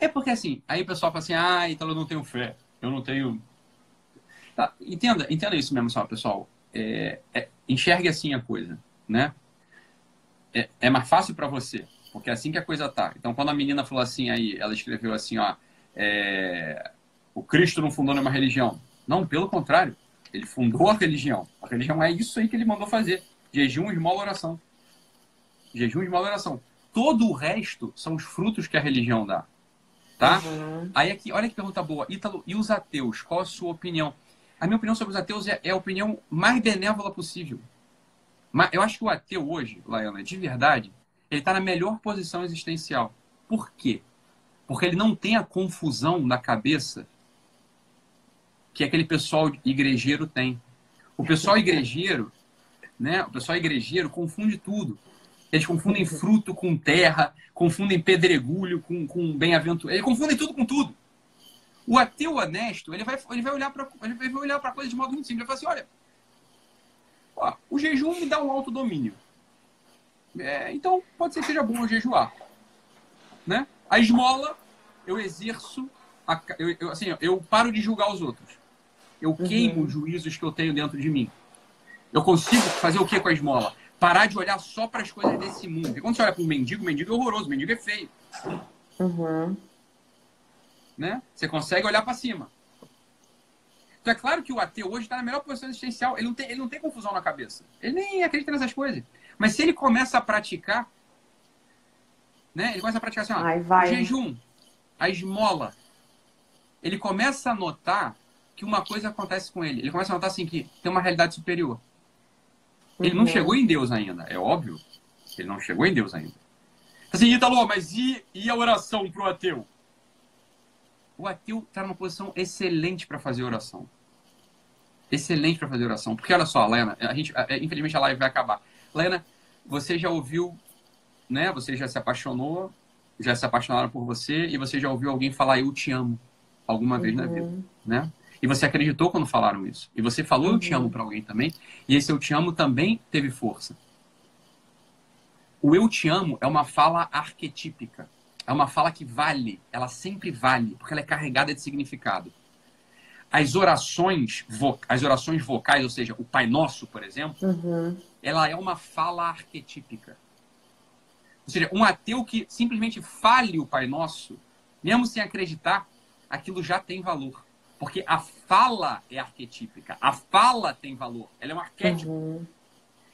É porque assim, aí o pessoal fala assim, ah, então eu não tenho fé, eu não tenho... Tá, entenda, entenda isso mesmo só, pessoal. É, é, enxergue assim a coisa, né? É, é mais fácil para você, porque é assim que a coisa tá. Então, quando a menina falou assim, aí, ela escreveu assim, ó, é, o Cristo não fundou nenhuma religião. Não, pelo contrário. Ele fundou a religião. A religião é isso aí que ele mandou fazer. Jejum, esmola, oração. Jejum, esmola, oração. Todo o resto são os frutos que a religião dá. Tá? Uhum. Aí aqui, olha que pergunta boa. Ítalo, e os ateus? Qual a sua opinião? A minha opinião sobre os ateus é, é a opinião mais benévola possível. Mas eu acho que o ateu hoje, Laiana, de verdade, ele está na melhor posição existencial. Por quê? Porque ele não tem a confusão na cabeça que aquele pessoal igrejeiro tem. O pessoal igrejeiro, né? O pessoal igrejeiro confunde tudo. Eles confundem fruto com terra, confundem pedregulho com, com bem-aventurado. Eles confundem tudo com tudo. O ateu honesto, ele vai, ele vai olhar para ele vai olhar para a coisa de modo muito simples. Ele vai falar assim, olha, ó, o jejum me dá um alto domínio. É, então, pode ser que seja bom eu jejuar. Né? A esmola, eu exerço, a, eu, eu, assim, eu paro de julgar os outros. Eu uhum. queimo os juízos que eu tenho dentro de mim. Eu consigo fazer o que com a esmola? Parar de olhar só para as coisas desse mundo. Porque quando você olha para um mendigo, o mendigo é horroroso, o mendigo é feio. Uhum. Né? Você consegue olhar para cima. Então é claro que o ateu hoje está na melhor posição existencial. Ele não, tem, ele não tem confusão na cabeça. Ele nem acredita nessas coisas. Mas se ele começa a praticar, né? Ele começa a praticar assim, ó, Ai, vai. o jejum, a esmola. Ele começa a notar que uma coisa acontece com ele. Ele começa a notar assim que tem uma realidade superior. Ele não uhum. chegou em Deus ainda, é óbvio. Ele não chegou em Deus ainda. Assim, Italo, mas e, e a oração pro ateu? O ateu está numa posição excelente para fazer oração. Excelente para fazer oração. Porque olha só, Lena, a gente, infelizmente a live vai acabar. Lena, você já ouviu, né? Você já se apaixonou, já se apaixonaram por você e você já ouviu alguém falar eu te amo alguma vez uhum. na vida, né? E você acreditou quando falaram isso. E você falou uhum. eu te amo para alguém também, e esse eu te amo também teve força. O eu te amo é uma fala arquetípica. É uma fala que vale, ela sempre vale, porque ela é carregada de significado. As orações, as orações vocais, ou seja, o Pai Nosso, por exemplo, uhum. ela é uma fala arquetípica. Ou seja, um ateu que simplesmente fale o Pai Nosso, mesmo sem acreditar, aquilo já tem valor. Porque a fala é arquetípica. A fala tem valor. Ela é um arquétipo. Uhum.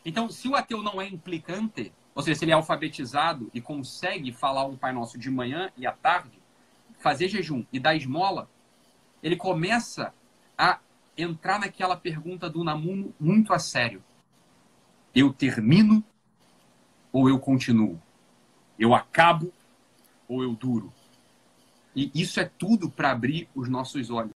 Então, se o ateu não é implicante, ou seja, se ele é alfabetizado e consegue falar um Pai Nosso de manhã e à tarde, fazer jejum e dar esmola, ele começa a entrar naquela pergunta do Namuno muito a sério. Eu termino ou eu continuo? Eu acabo ou eu duro? E isso é tudo para abrir os nossos olhos.